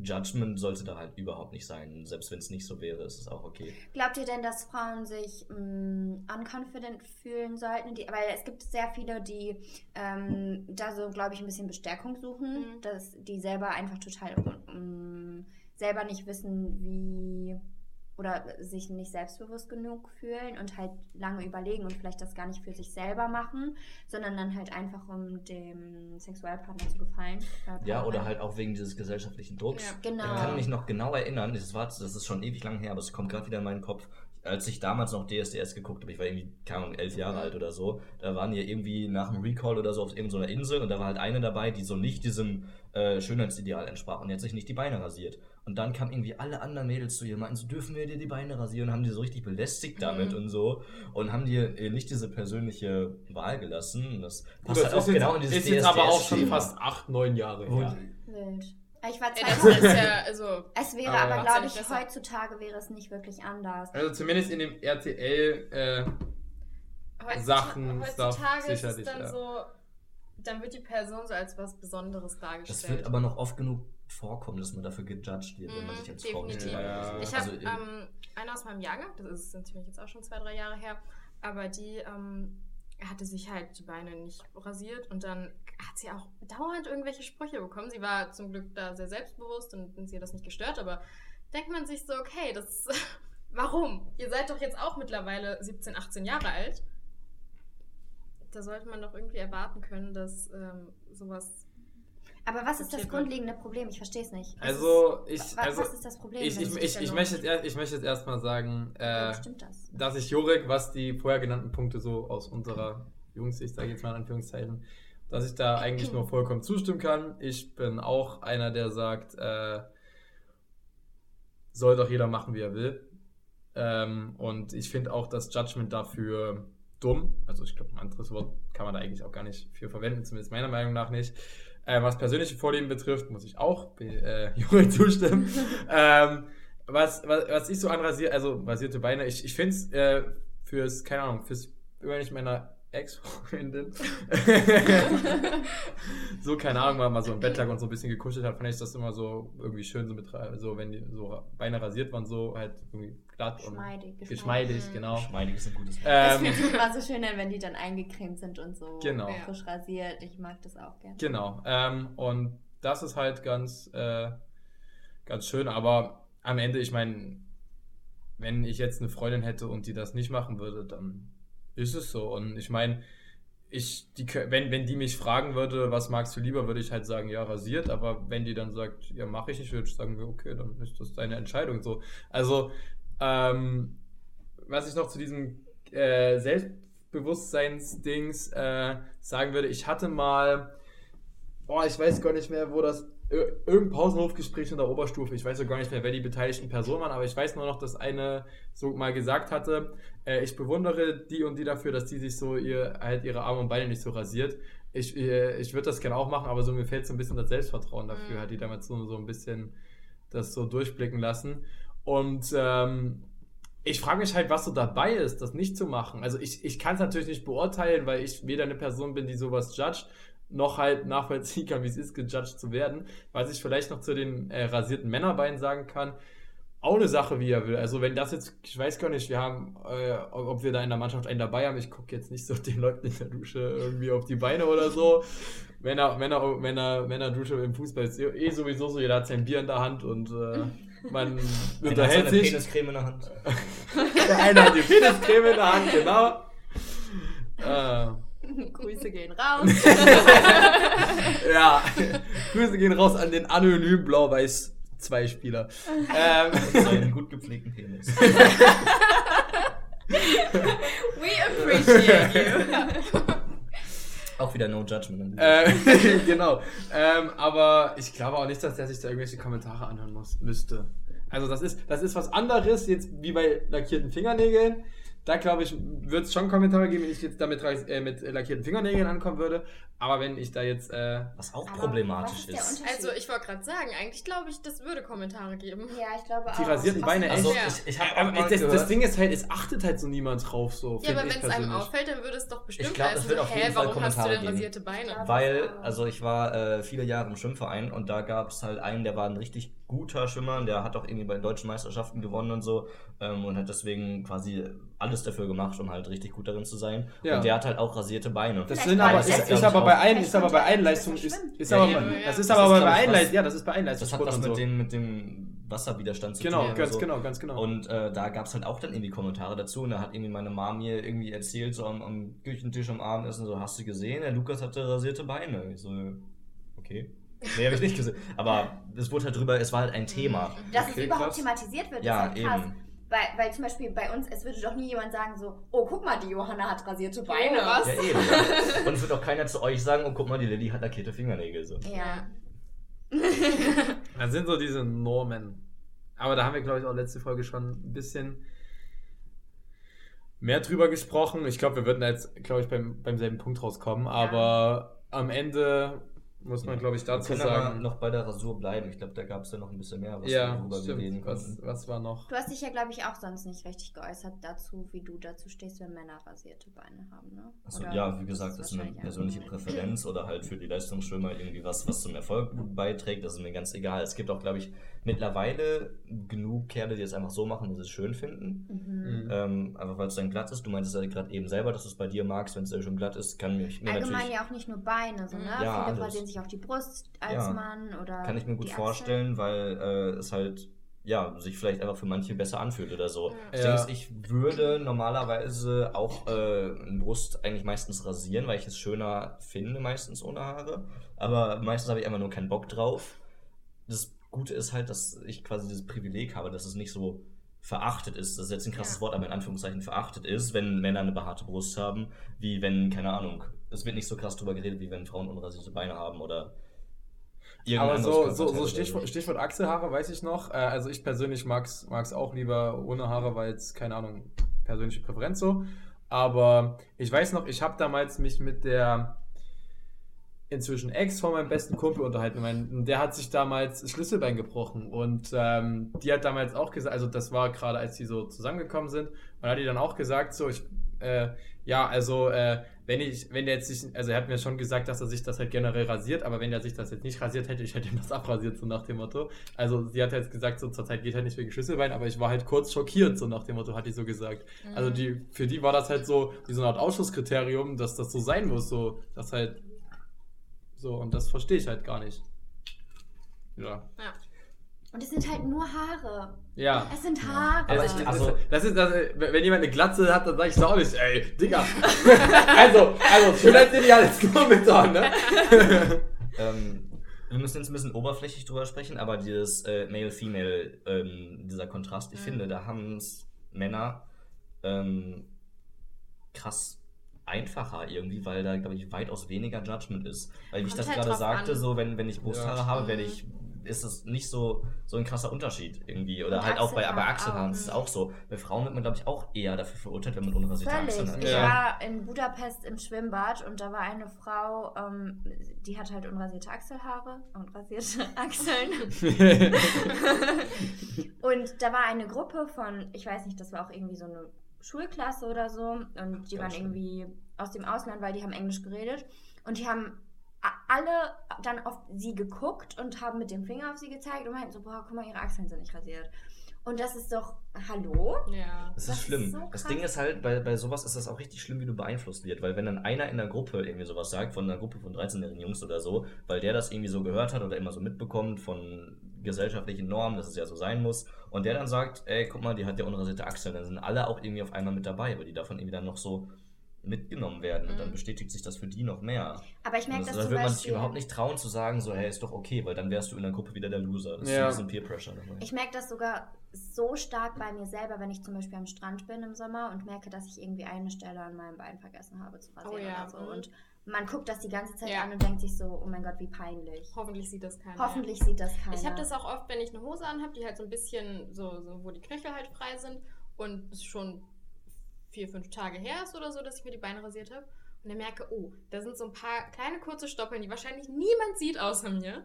Judgment sollte da halt überhaupt nicht sein. Selbst wenn es nicht so wäre, ist es auch okay. Glaubt ihr denn, dass Frauen sich mh, unconfident fühlen sollten? Die, weil es gibt sehr viele, die ähm, da so, glaube ich, ein bisschen Bestärkung suchen, Mhm. dass die selber einfach total mh, selber nicht wissen, wie oder sich nicht selbstbewusst genug fühlen und halt lange überlegen und vielleicht das gar nicht für sich selber machen, sondern dann halt einfach um dem Sexualpartner zu gefallen. Ja, oder halt auch wegen dieses gesellschaftlichen Drucks. Ja. Genau. Ich kann mich noch genau erinnern, das, war, das ist schon ewig lang her, aber es kommt gerade wieder in meinen Kopf. Als ich damals noch DSDS geguckt habe, ich war irgendwie, keine Ahnung, elf Jahre Mhm. alt oder so, da waren die irgendwie nach dem Recall oder so auf irgendeiner Insel und da war halt eine dabei, die so nicht diesem äh, Schönheitsideal entsprach und die hat sich nicht die Beine rasiert. Und dann kamen irgendwie alle anderen Mädels zu ihr und meinten so, dürfen wir dir die Beine rasieren? Und haben die so richtig belästigt damit Mhm. und so und haben dir äh, nicht diese persönliche Wahl gelassen. Und das Gut, passt das halt auch ist, jetzt, genau in dieses ist jetzt aber auch schon fast acht, neun Jahre her. Wild. Ich war Ey, 2000. das ist ja, also, Es wäre Aber- aber, ja glaube ich, besser. heutzutage wäre es nicht wirklich anders. Also zumindest in dem RTL, äh, Sachen, Stuff, heutzutage ist es sicherlich, dann ja. so, dann wird die Person so als was Besonderes dargestellt. Das wird aber noch oft genug vorkommen, dass man dafür gejudged wird, wenn man Mhm, sich als Frau nicht Ja. Ich habe Also, ähm, eine aus meinem Jahrgang, das ist natürlich jetzt auch schon zwei, drei Jahre her, aber die ähm, hatte sich halt die Beine nicht rasiert und dann hat sie auch dauernd irgendwelche Sprüche bekommen. Sie war zum Glück da sehr selbstbewusst und, sie hat das nicht gestört, aber denkt man sich so, okay, das warum? Ihr seid doch jetzt auch mittlerweile 17, 18 Jahre alt. Da sollte man doch irgendwie erwarten können, dass ähm, sowas. Aber was ist das grundlegende Problem? Ich verstehe es nicht. Was Also, ich, wa- also, was ist das Problem? ich, ich, ich, ich, möchte jetzt, erst- ich möchte jetzt erstmal sagen, äh, das? dass ich Jurek, was die vorher genannten Punkte so aus unserer Jungssicht, sage ich jetzt mal in Anführungszeichen, dass ich da eigentlich nur vollkommen zustimmen kann. Ich bin auch einer, der sagt, äh, soll doch jeder machen, wie er will. Ähm, und ich finde auch das Judgment dafür dumm. Also ich glaube, ein anderes Wort kann man da eigentlich auch gar nicht für verwenden, zumindest meiner Meinung nach nicht. Äh, was persönliche Vorlieben betrifft, muss ich auch äh, Jurek zustimmen. ähm, was, was, was ich so anrasiere, also rasierte Beine, ich, ich finde es äh, fürs, keine Ahnung, fürs, ich meiner Ex-Freundin so, keine Ahnung, mal, mal so im Bett lag und so ein bisschen gekuschelt hat, fand ich das immer so irgendwie schön, so, mit, so wenn die so Beine rasiert waren, so halt irgendwie glatt und Geschmeidig, geschmeidig. geschmeidig, genau. Geschmeidig ist ein gutes Wort. Das Ähm, finde ich immer so schön, wenn die dann eingecremt sind und so Genau. frisch rasiert. Ich mag das auch gerne. Genau. Ähm, und das ist halt ganz, äh, ganz schön. Aber am Ende, ich meine, wenn ich jetzt eine Freundin hätte und die das nicht machen würde, dann ist es so. Und ich meine, ich, die, wenn, wenn die mich fragen würde, was magst du lieber, würde ich halt sagen, ja, rasiert. Aber wenn die dann sagt, ja, mache ich nicht, würde ich sagen, okay, dann ist das deine Entscheidung so. Also, ähm, was ich noch zu diesem äh, Selbstbewusstseinsdings äh, sagen würde, ich hatte mal, boah, ich weiß gar nicht mehr, wo das, irgendein Pausenhofgespräch in der Oberstufe, ich weiß ja gar nicht mehr, wer die beteiligten Personen waren, aber ich weiß nur noch, dass eine so mal gesagt hatte, äh, ich bewundere die und die dafür, dass die sich so ihr, halt ihre Arme und Beine nicht so rasiert. Ich, äh, ich würde das gerne auch machen, aber so mir fehlt so ein bisschen das Selbstvertrauen dafür, Mhm. hat die damals so, so ein bisschen das so durchblicken lassen. Und ähm, ich frage mich halt, was so dabei ist, das nicht zu machen. Also ich, ich kann es natürlich nicht beurteilen, weil ich weder eine Person bin, die sowas judgt, noch halt nachvollziehen kann, wie es ist, gejudged zu werden. Was ich vielleicht noch zu den äh, rasierten Männerbeinen sagen kann, auch eine Sache, wie er will. Also wenn das jetzt, ich weiß gar nicht, wir haben, äh, ob wir da in der Mannschaft einen dabei haben, ich gucke jetzt nicht so den Leuten in der Dusche irgendwie auf die Beine oder so. Männer, Männer, Männer, Männerdusche im Fußball ist eh sowieso so, jeder hat sein Bier in der Hand und äh, man Den hat unterhält seine sich. Peniscreme in der Hand. Der eine hat die Peniscreme in der Hand, genau. Äh, Grüße gehen raus. ja, Grüße gehen raus an den anonymen Blau-Weiß Zwei-Spieler. Ähm, Seinen gut gepflegten Penis. We appreciate you. Auch wieder No Judgment. äh, genau. Ähm, aber ich glaube auch nicht, dass der sich da irgendwelche Kommentare anhören muss, müsste. Also das ist, das ist was anderes jetzt wie bei lackierten Fingernägeln. Da glaube ich, wird es schon Kommentare geben, wenn ich jetzt damit äh, mit lackierten Fingernägeln ankommen würde. Aber wenn ich da jetzt äh, Was auch Aber problematisch was ist? Also, ich wollte gerade sagen, eigentlich glaube ich, das würde Kommentare geben. Ja, ich glaube auch. Die rasierten Beine, Also echt? Ich, ich habe Aber das, das Ding ist halt, es achtet halt so niemand drauf, so. Ja, aber wenn es einem auffällt, dann würde es doch bestimmt Ich glaub, es heißen, wird auf jeden hä, Fall warum hast du Kommentare denn geben. rasierte Beine? Weil, also ich war äh, viele Jahre im Schwimmverein und da gab es halt einen, der war ein richtig guter Schwimmer, der hat auch irgendwie bei den deutschen Meisterschaften gewonnen und so ähm, und hat deswegen quasi alles dafür gemacht, um halt richtig gut darin zu sein. Ja. Und der hat halt auch rasierte Beine. Das sind aber, das ist, deswegen ist aber bei allen, ist aber bei allen Leistungen, ist, ist Ja, aber, eben. das ist Das aber ist, bei allen Leistungen, ja, das ist bei allen das hat was mit, so. dem, mit dem Wasserwiderstand zu Genau, tun. ganz so. genau, ganz genau. Und äh, da gab es halt auch dann irgendwie Kommentare dazu. Und da hat irgendwie meine Mom mir irgendwie erzählt, so am, am Küchentisch am Abendessen, so, hast du gesehen, der Lukas hatte rasierte Beine. Ich so, okay. Nee, habe ich nicht gesehen. Aber es wurde halt drüber, es war halt ein Thema. Dass Okay, es überhaupt krass. thematisiert wird, Ja, ist halt krass. eben. Weil, weil zum Beispiel bei uns, es würde doch nie jemand sagen so, oh, guck mal, die Johanna hat rasierte Beine. Oh, was? Ja, eben. Ja. Und es wird auch keiner zu euch sagen, oh, guck mal, die Lilly hat lackierte Fingernägel. So. Ja. Das sind so diese Normen. Aber da haben wir, glaube ich, auch letzte Folge schon ein bisschen mehr drüber gesprochen. Ich glaube, wir würden da jetzt, glaube ich, beim, beim selben Punkt rauskommen. Aber am Ende muss man, glaube ich, Wir dazu können aber sagen. noch bei der Rasur bleiben. Ich glaube, da gab es ja noch ein bisschen mehr, was ja, worüber wir reden. Was, konnten. was war noch? Du hast dich ja, glaube ich, auch sonst nicht richtig geäußert dazu, wie du dazu stehst, wenn Männer rasierte Beine haben, ne? Achso, ja, wie gesagt, das ist eine persönliche Präferenz oder halt für die Leistungsschwimmer irgendwie was, was zum Erfolg beiträgt. Das ist mir ganz egal. Es gibt auch, glaube ich, mittlerweile genug Kerle, die es einfach so machen, dass sie es schön finden. Mhm. Mhm. Ähm, einfach weil es dann glatt ist. Du meintest ja gerade eben selber, dass du es bei dir magst, wenn es schön glatt ist, kann mich mir Allgemein natürlich. ja auch nicht nur Beine, so, ne? Ja, Viele alles. Sich auch die Brust als Ja. Mann oder. Kann ich mir gut vorstellen, weil äh, es halt ja, sich vielleicht einfach für manche besser anfühlt oder so. Ja. Ding ist, ich würde normalerweise auch äh, eine Brust eigentlich meistens rasieren, weil ich es schöner finde, meistens ohne Haare. Aber meistens habe ich einfach nur keinen Bock drauf. Das Gute ist halt, dass ich quasi dieses Privileg habe, dass es nicht so verachtet ist. Das ist jetzt ein krasses Ja. Wort, aber in Anführungszeichen verachtet ist, wenn Männer eine behaarte Brust haben, wie wenn, keine Ahnung, es wird nicht so krass drüber geredet, wie wenn Frauen unrasierte Beine haben oder Aber so, so, so Stichwort, Stichwort Achselhaare weiß ich noch. Äh, also ich persönlich mag es auch lieber ohne Haare, weil es, keine Ahnung, persönliche Präferenz so. Aber ich weiß noch, ich habe damals mich mit der inzwischen Ex von meinem besten Kumpel unterhalten. Mein, der hat sich damals Schlüsselbein gebrochen und ähm, die hat damals auch gesagt, also das war gerade, als die so zusammengekommen sind, und hat die dann auch gesagt, so ich, äh, ja, also äh, wenn ich, wenn der jetzt sich, also er hat mir schon gesagt, dass er sich das halt generell rasiert, aber wenn er sich das jetzt nicht rasiert hätte, ich hätte ihm das abrasiert, so nach dem Motto. Also sie hat jetzt gesagt, so zur Zeit geht halt nicht wegen Schlüsselbein, aber ich war halt kurz schockiert, so nach dem Motto, hat die so gesagt. Also die, für die war das halt so, wie so eine Art Ausschusskriterium, dass das so sein muss, so, dass halt, so, und das verstehe ich halt gar nicht. Ja. Und es sind halt nur Haare. Ja. Es sind Haare. Aber Also, ich- das, also- das ist, das, wenn jemand eine Glatze hat, dann sage ich es auch nicht, ey, Digga. also, also, Schönheitsideal ist momentan, ne? Ähm, wir müssen jetzt ein bisschen oberflächlich drüber sprechen, aber dieses äh, Male-Female, ähm, dieser Kontrast, ich Mhm. finde, da haben es Männer ähm, krass einfacher irgendwie, weil da, glaube ich, weitaus weniger Judgment ist. Weil, wie ich das halt gerade sagte, an. so, wenn, wenn ich Brusthaare Ja. habe, Mhm. werde ich ist es nicht so, so ein krasser Unterschied irgendwie. Oder Und halt auch bei, bei Achselhaare Achselhaaren ist es auch so. Bei Frauen wird man, glaube ich, auch eher dafür verurteilt, wenn man unrasierte. Achseln hat. Ich Ja. war in Budapest im Schwimmbad und da war eine Frau, ähm, die hat halt unrasierte Achselhaare und rasierte Achseln. und da war eine Gruppe von, ich weiß nicht, das war auch irgendwie so eine Schulklasse oder so. Und die Ganz waren schlimm. irgendwie aus dem Ausland, weil die haben Englisch geredet. Und die haben alle dann auf sie geguckt und haben mit dem Finger auf sie gezeigt und meinten so, boah, guck mal, ihre Achseln sind nicht rasiert. Und das ist doch, hallo? Ja. Das, Das ist ist schlimm. so das. Ding ist halt, bei, bei sowas ist das auch richtig schlimm, wie du beeinflusst wird. Weil wenn dann einer in der Gruppe irgendwie sowas sagt, von einer Gruppe von 13-jährigen Jungs oder so, weil der das irgendwie so gehört hat oder immer so mitbekommt von gesellschaftlichen Normen, dass es ja so sein muss, und der dann sagt, ey, guck mal, die hat ja unrasierte Achseln, dann sind alle auch irgendwie auf einmal mit dabei, weil die davon irgendwie dann noch so mitgenommen werden. Und dann Mhm. bestätigt sich das für die noch mehr. Aber ich merke Und das da zum würde man sich überhaupt nicht trauen zu sagen, so, hey, ist doch okay, weil dann wärst du in der Gruppe wieder der Loser. Das Ja. ist ein bisschen Peer Pressure dabei. Ich merke das sogar so stark bei mir selber, wenn ich zum Beispiel am Strand bin im Sommer und merke, dass ich irgendwie eine Stelle an meinem Bein vergessen habe zu rasieren Oh ja, oder so. mhm. Und man guckt das die ganze Zeit Ja. an und denkt sich so, oh mein Gott, wie peinlich. Hoffentlich sieht das keiner. Hoffentlich sieht das keiner. Ich habe das auch oft, wenn ich eine Hose anhabe, die halt so ein bisschen, so, so wo die Knöchel halt frei sind und es schon vier, fünf Tage her ist oder so, dass ich mir die Beine rasiert habe. Und dann merke, oh, da sind so ein paar kleine kurze Stoppeln, die wahrscheinlich niemand sieht außer mir.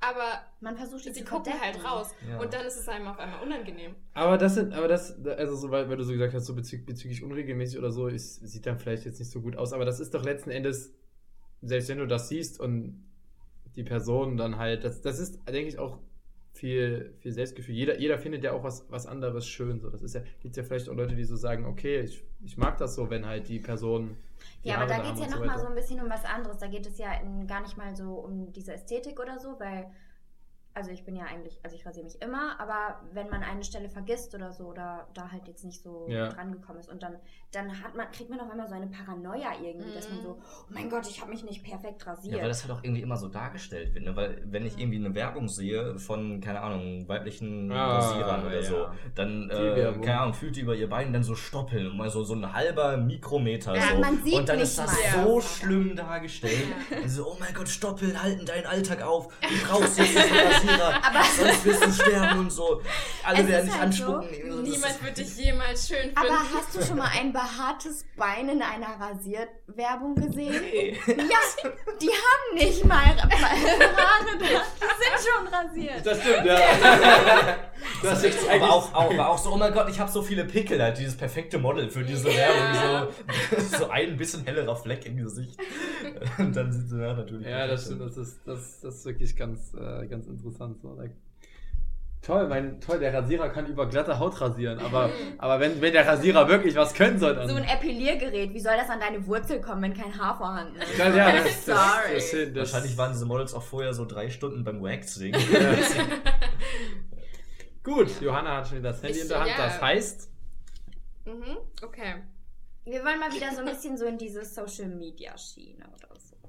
Aber Man versucht die sie zu gucken verdecken. halt raus. Ja. Und dann ist es einem auf einmal unangenehm. Aber das sind, aber das, also so, weil, weil du so gesagt hast, so bezü bezüglich unregelmäßig oder so, ist, sieht dann vielleicht jetzt nicht so gut aus, aber das ist doch letzten Endes, selbst wenn du das siehst und die Person dann halt, das, das ist, denke ich, auch viel, viel Selbstgefühl. Jeder, jeder findet ja auch was, was anderes schön. So. Das ist ja, gibt ja vielleicht auch Leute, die so sagen, okay, ich, ich mag das so, wenn halt die Person. die Ja, aber da geht es ja nochmal weiter. so ein bisschen um was anderes. Da geht es ja in, gar nicht mal so um diese Ästhetik oder so, weil, also ich bin ja eigentlich, also ich rasiere mich immer, aber wenn man eine Stelle vergisst oder so, oder da halt jetzt nicht so Ja. dran gekommen ist und dann, dann hat man, kriegt man auf einmal so eine Paranoia irgendwie, dass man Mhm. so, oh mein Gott, ich habe mich nicht perfekt rasiert. Ja, weil das halt auch irgendwie immer so dargestellt wird. Ne? Weil wenn ich irgendwie eine Werbung sehe von, keine Ahnung, weiblichen Ah, Rasierern oder ja. so, dann, äh, keine Ahnung, fühlt die über ihr Bein dann so stoppeln, mal so, so ein halber Mikrometer. Ja, so. man sieht Und dann nicht ist das mal. so schlimm dargestellt. Also, oh mein Gott, Stoppeln halten deinen Alltag auf. Du brauchst jetzt nicht Aber- sonst wirst du sterben und so. Alle Es werden dich halt anspucken. so, Niemand wird dich jemals schön finden. Aber hast du schon mal ein behaartes Bein in einer Rasierwerbung gesehen? Nee. Ja, die haben nicht mal Haare da. Die sind schon rasiert. Das stimmt, ja. Das ist echt aber auch, auch, aber auch so, oh mein Gott, ich habe so viele Pickel, halt dieses perfekte Model für diese Werbung, so, so ein bisschen hellerer Fleck im Gesicht. Und dann sind sie ja natürlich. Ja, das stimmt, das ist, das, das ist wirklich ganz, äh, ganz interessant. So. Da- Toll, mein, toll, der Rasierer kann über glatte Haut rasieren, aber, aber wenn, wenn der Rasierer wirklich was können soll, dann. So ein Epiliergerät, wie soll das an deine Wurzel kommen, wenn kein Haar vorhanden ist? ja, ja, das, das, Sorry. das, das, das, Wahrscheinlich waren diese Models auch vorher so drei Stunden beim Waxing. Gut, Johanna hat schon wieder das Handy Ich- in der Hand, ja. das heißt. Mhm, okay. Wir wollen mal wieder so ein bisschen so in diese Social Media Schiene oder so.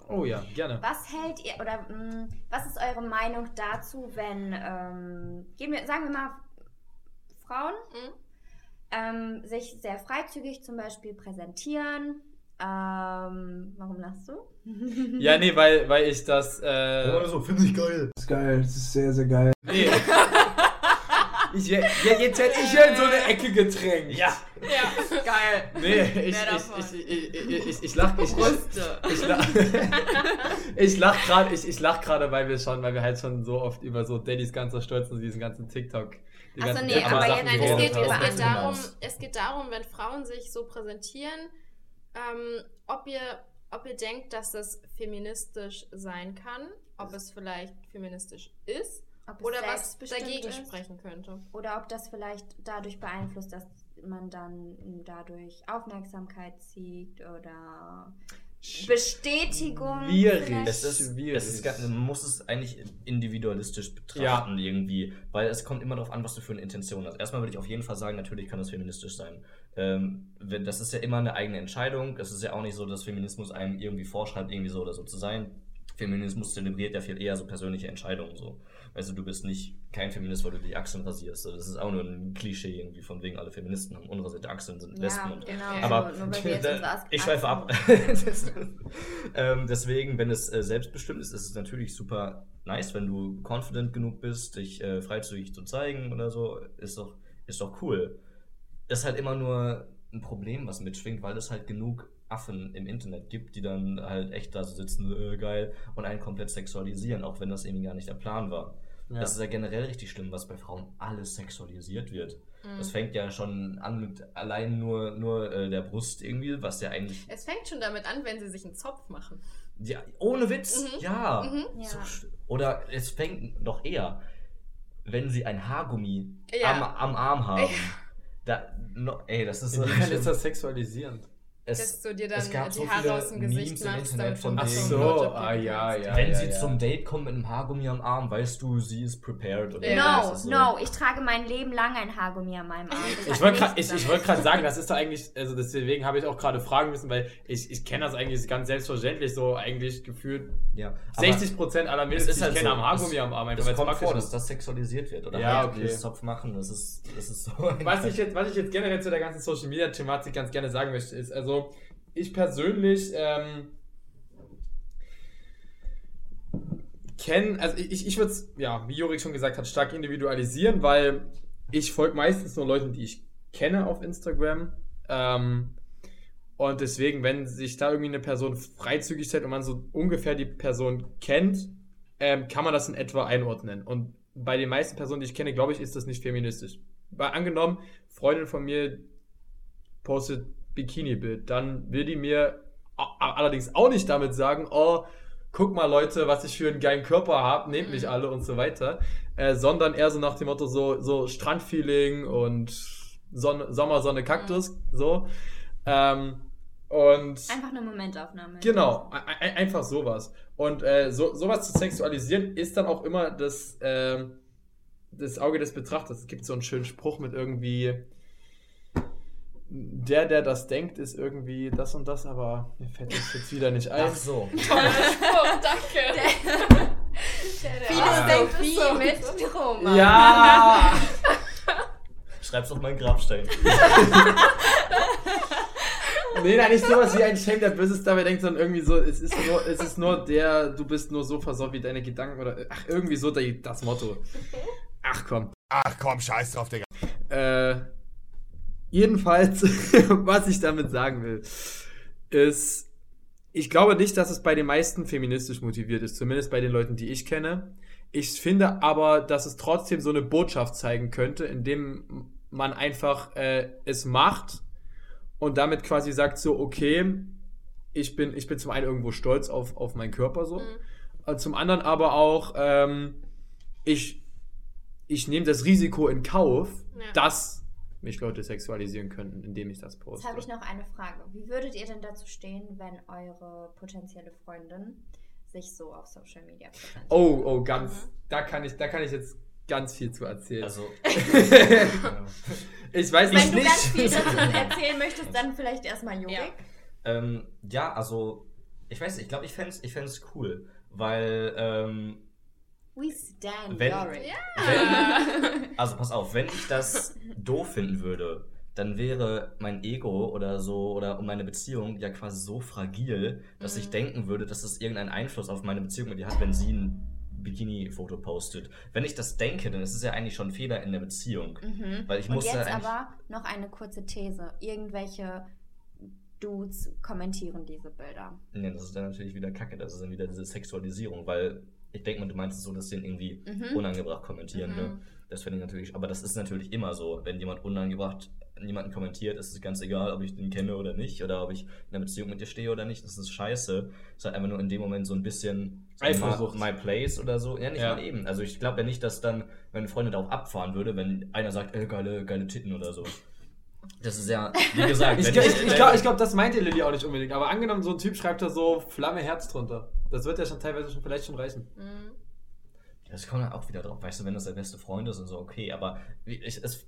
Oh ja, gerne. Was hält ihr oder mh, was ist eure Meinung dazu, wenn ähm, gehen wir, sagen wir mal Frauen Mhm. ähm, sich sehr freizügig zum Beispiel präsentieren? Ähm, warum lachst du? Ja, nee, weil, weil ich das. Äh, so, finde ich geil. Das ist geil, das ist sehr, sehr geil. nee. ich, ja, jetzt hätte ich ja in so eine Ecke gedrängt. Ja. Ja, geil. Nee, ich, Mehr ich, davon. ich, ich, ich, ich, lach, ich, ich, ich lach, ich lach gerade, ich, ich lach gerade, weil wir schon, weil wir halt schon so oft über so Daddys ganzer Stolz und diesen ganzen TikTok, die Ach so, ganzen nee, aber jetzt- Nein, es geht, es, haben. geht darum, es geht darum, wenn Frauen sich so präsentieren, ähm, ob, ihr, ob ihr denkt, dass das feministisch sein kann, ob es vielleicht feministisch ist Ob es oder was dagegen ist? sprechen könnte. Oder ob das vielleicht dadurch beeinflusst, dass man dann dadurch Aufmerksamkeit zieht oder Bestätigung. Schwierig. Es ist, Schwierig. es ist, man muss es eigentlich individualistisch betrachten irgendwie, weil es kommt immer darauf an, was du für eine Intention hast. Erstmal würde ich auf jeden Fall sagen, natürlich kann das feministisch sein. Ähm, das ist ja immer eine eigene Entscheidung. Es ist ja auch nicht so, dass Feminismus einem irgendwie vorschreibt, irgendwie so oder so zu sein. Feminismus zelebriert ja viel eher so persönliche Entscheidungen so. Weißt du, bist nicht kein Feminist, weil du die Achseln rasierst. Das ist auch nur ein Klischee irgendwie von wegen alle Feministen haben unrasierte Achseln, sind Lesben Ja, und genau. aber so, As- ich schweife ab. Das- ähm, deswegen, wenn es äh, selbstbestimmt ist, ist es natürlich super nice, wenn du confident genug bist, dich äh, freizügig zu zeigen oder so. Ist doch, ist doch cool. Ist halt immer nur ein Problem, was mitschwingt, weil es halt genug Affen im Internet gibt, die dann halt echt da so sitzen, äh, geil, und einen komplett sexualisieren, auch wenn das irgendwie gar nicht der Plan war. Ja. Das ist ja generell richtig schlimm, was bei Frauen alles sexualisiert wird. Mhm. Das fängt ja schon an mit allein nur, nur äh, der Brust irgendwie, was ja eigentlich. Es fängt schon damit an, wenn sie sich einen Zopf machen. Ja, ohne Witz, Mhm. ja. Mhm. Ja. So, oder es fängt noch eher, wenn sie ein Haargummi Ja. am, am Arm haben. Ja. Da, no, ey, das ist so. Inwiefern ist das sexualisierend? Dass du dir dann es gab die so Haare aus dem Gesicht Memes im machst, Internet damit von Ach so ah ja, ja. Wenn ja, sie ja. zum Date kommt mit einem Haargummi am Arm, weißt du, sie ist prepared. Oder Ja. No, so. no, ich trage mein Leben lang ein Haargummi an meinem Arm. Das Ich wollte gerade ich, ich wollt sagen, das ist doch eigentlich, also deswegen habe ich auch gerade fragen müssen, weil ich, ich kenne das eigentlich ganz selbstverständlich so eigentlich gefühlt Ja, aber 60% aller Mädels, es ist die halt ich kenne, so, haben Haargummi es- am Arm, einfach Es weil es kommt vor, dass das sexualisiert wird. Oder Ja, halt okay. Zopf machen, das ist, das ist so. Was ich, jetzt, was ich jetzt generell zu der ganzen Social Media Thematik ganz gerne sagen möchte, ist, also ich persönlich ähm, kenne, also ich, ich würde es, ja, wie Jorik schon gesagt hat, stark individualisieren, weil ich folge meistens nur Leuten, die ich kenne auf Instagram. Ähm, und deswegen, wenn sich da irgendwie eine Person freizügig stellt und man so ungefähr die Person kennt, ähm, kann man das in etwa einordnen. Und bei den meisten Personen, die ich kenne, glaube ich, ist das nicht feministisch. Weil angenommen, Freundin von mir postet Bikini-Bild, dann will die mir allerdings auch nicht damit sagen, oh, guck mal Leute, was ich für einen geilen Körper habe, nehmt mich alle und so weiter, äh, sondern eher so nach dem Motto so, so Strandfeeling und Sonne, Sommer, Sonne, Kaktus, so. Ähm, und Einfach eine Momentaufnahme. Genau, ein- ein- einfach sowas. Und äh, so, sowas zu sexualisieren ist dann auch immer das, ähm, das Auge des Betrachters. Es gibt so einen schönen Spruch mit irgendwie, der, der das denkt, ist irgendwie das und das, aber mir fällt das jetzt wieder nicht ein. Ach so. Toller Spruch, danke. Philosophie so. mit Trauma. Ja! Schreib's auf meinen Grabstein. Nee, nein, nicht sowas wie ein Shame, der Böses dabei denkt, sondern irgendwie so, es ist nur, es ist nur der, du bist nur so versorgt wie deine Gedanken oder, ach, irgendwie so der, das Motto. Ach komm. Ach komm, scheiß drauf, Digga. Äh, jedenfalls, was ich damit sagen will, ist, ich glaube nicht, dass es bei den meisten feministisch motiviert ist, zumindest bei den Leuten, die ich kenne. Ich finde aber, dass es trotzdem so eine Botschaft zeigen könnte, indem man einfach äh, es macht und damit quasi sagt so, okay, ich bin, ich bin zum einen irgendwo stolz auf, auf meinen Körper so, Mhm. zum anderen aber auch, ähm, ich, ich nehme das Risiko in Kauf, Ja. dass mich Leute sexualisieren könnten, indem ich das poste. Jetzt habe ich noch eine Frage. Wie würdet ihr denn dazu stehen, wenn eure potenzielle Freundin sich so auf Social Media präsentiert? Oh, oh, ganz, Mhm. da kann ich, da kann ich jetzt ganz viel zu erzählen. Also, ich weiß Wenn nicht. du ganz viel dazu erzählen möchtest, dann vielleicht erstmal Jorik. Ja. ähm, ja, also, ich weiß nicht, ich glaube, ich fände es ich fänd's cool, weil, ähm, We stand Wenn- Jorik. wenn, also pass auf, wenn ich das doof finden würde, dann wäre mein Ego oder so oder um meine Beziehung ja quasi so fragil, dass ich Mhm. denken würde, dass es irgendeinen Einfluss auf meine Beziehung mit ihr hat, wenn sie ein Bikini-Foto postet. Wenn ich das denke, dann ist es ja eigentlich schon ein Fehler in der Beziehung. Mhm. Weil ich Und muss ja jetzt eigentlich- aber noch eine kurze These. Irgendwelche Dudes kommentieren diese Bilder. Ja, das ist dann natürlich wieder Kacke. Das ist dann wieder diese Sexualisierung, weil ich denke mal, du meinst es so, dass sie irgendwie Mhm. unangebracht kommentieren. Ne? Mhm. Das finde ich natürlich, aber das ist natürlich immer so. Wenn jemand unangebracht jemanden kommentiert, ist es ganz egal, ob ich den kenne oder nicht, oder ob ich in einer Beziehung mit dir stehe oder nicht. Das ist scheiße. Es ist halt einfach nur in dem Moment so ein bisschen so Eifersucht. My, my place oder so. Ja, nicht Ja. mal eben. Also ich glaube ja nicht, dass dann meine Freundin darauf abfahren würde, wenn einer sagt, ey, geile, geile Titten oder so. Das ist ja, wie gesagt, Ich, wenn glaub- ich, ich glaube, ich glaub, das meinte Lilly auch nicht unbedingt. Aber angenommen, so ein Typ schreibt da so Flamme Herz drunter. Das wird ja schon teilweise schon vielleicht schon reichen. Mhm. Das kommt dann auch wieder drauf. Weißt du, wenn das der beste Freund ist und so, okay. Aber ich, es,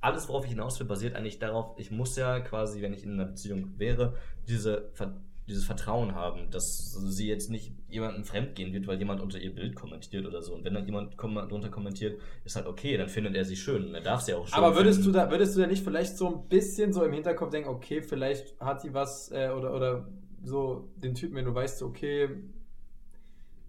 alles, worauf ich hinaus will, basiert eigentlich darauf, ich muss ja quasi, wenn ich in einer Beziehung wäre, diese, Ver- dieses Vertrauen haben, dass sie jetzt nicht jemandem fremdgehen wird, weil jemand unter ihr Bild kommentiert oder so. Und wenn dann jemand kom drunter kommentiert, ist halt okay, dann findet er sie schön. Und er darf sie auch schön Aber würdest du, finden. da, würdest du da nicht vielleicht so ein bisschen so im Hinterkopf denken, okay, vielleicht hat sie was äh, oder, oder so den Typen, wenn du weißt, so, okay,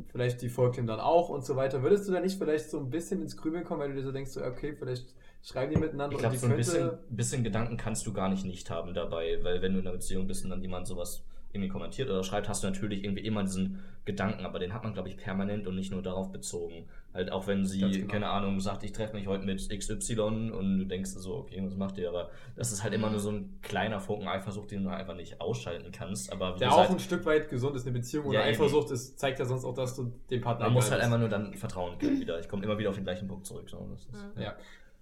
vielleicht die folgt ihm dann auch und so weiter. Würdest du da nicht vielleicht so ein bisschen ins Grübeln kommen, weil du dir so denkst, so, okay, vielleicht schreiben die miteinander Ich und glaube, die so ein könnte. bisschen, bisschen Gedanken kannst du gar nicht nicht haben dabei, weil wenn du in einer Beziehung bist und dann jemand sowas irgendwie kommentiert oder schreibt, hast du natürlich irgendwie immer diesen Gedanken, aber den hat man, glaube ich, permanent und nicht nur darauf bezogen. Halt auch wenn sie, genau. keine Ahnung, sagt, ich treffe mich heute mit XY und du denkst so, okay, was macht ihr? Aber das ist halt immer nur so ein kleiner Funken Eifersucht, den du einfach nicht ausschalten kannst. Aber wie der gesagt, auch ein Stück weit gesund ist, eine Beziehung oder Ja. Eifersucht ist, zeigt ja sonst auch, dass du den Partner man muss halt einfach nur dann vertrauen können wieder. Ich komme immer wieder auf den gleichen Punkt zurück. So. Das ist, Mhm. Ja.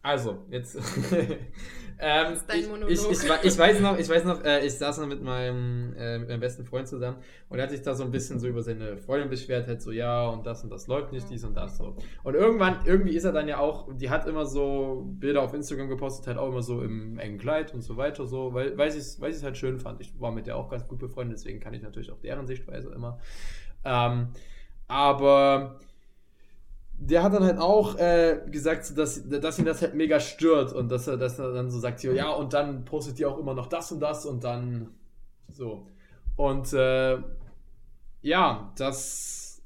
Also, jetzt. ähm, ist dein ich, Monolog. ich, ich, wei- ich weiß noch, ich weiß noch, äh, ich saß noch mit meinem, äh, mit meinem besten Freund zusammen und er hat sich da so ein bisschen so über seine Freundin beschwert, halt so, ja, und das und das läuft nicht, dies und das so. Und irgendwann, irgendwie ist er dann ja auch, die hat immer so Bilder auf Instagram gepostet, halt auch immer so im engen Kleid und so weiter, so, weil, weil sie es weil halt schön fand. Ich war mit der auch ganz gut befreundet, deswegen kann ich natürlich auch deren Sichtweise immer. Ähm, aber der hat dann halt auch äh, gesagt, dass, dass ihn das halt mega stört und dass er, dass er dann so sagt, ja, und dann postet ihr auch immer noch das und das und dann so. Und äh, ja, das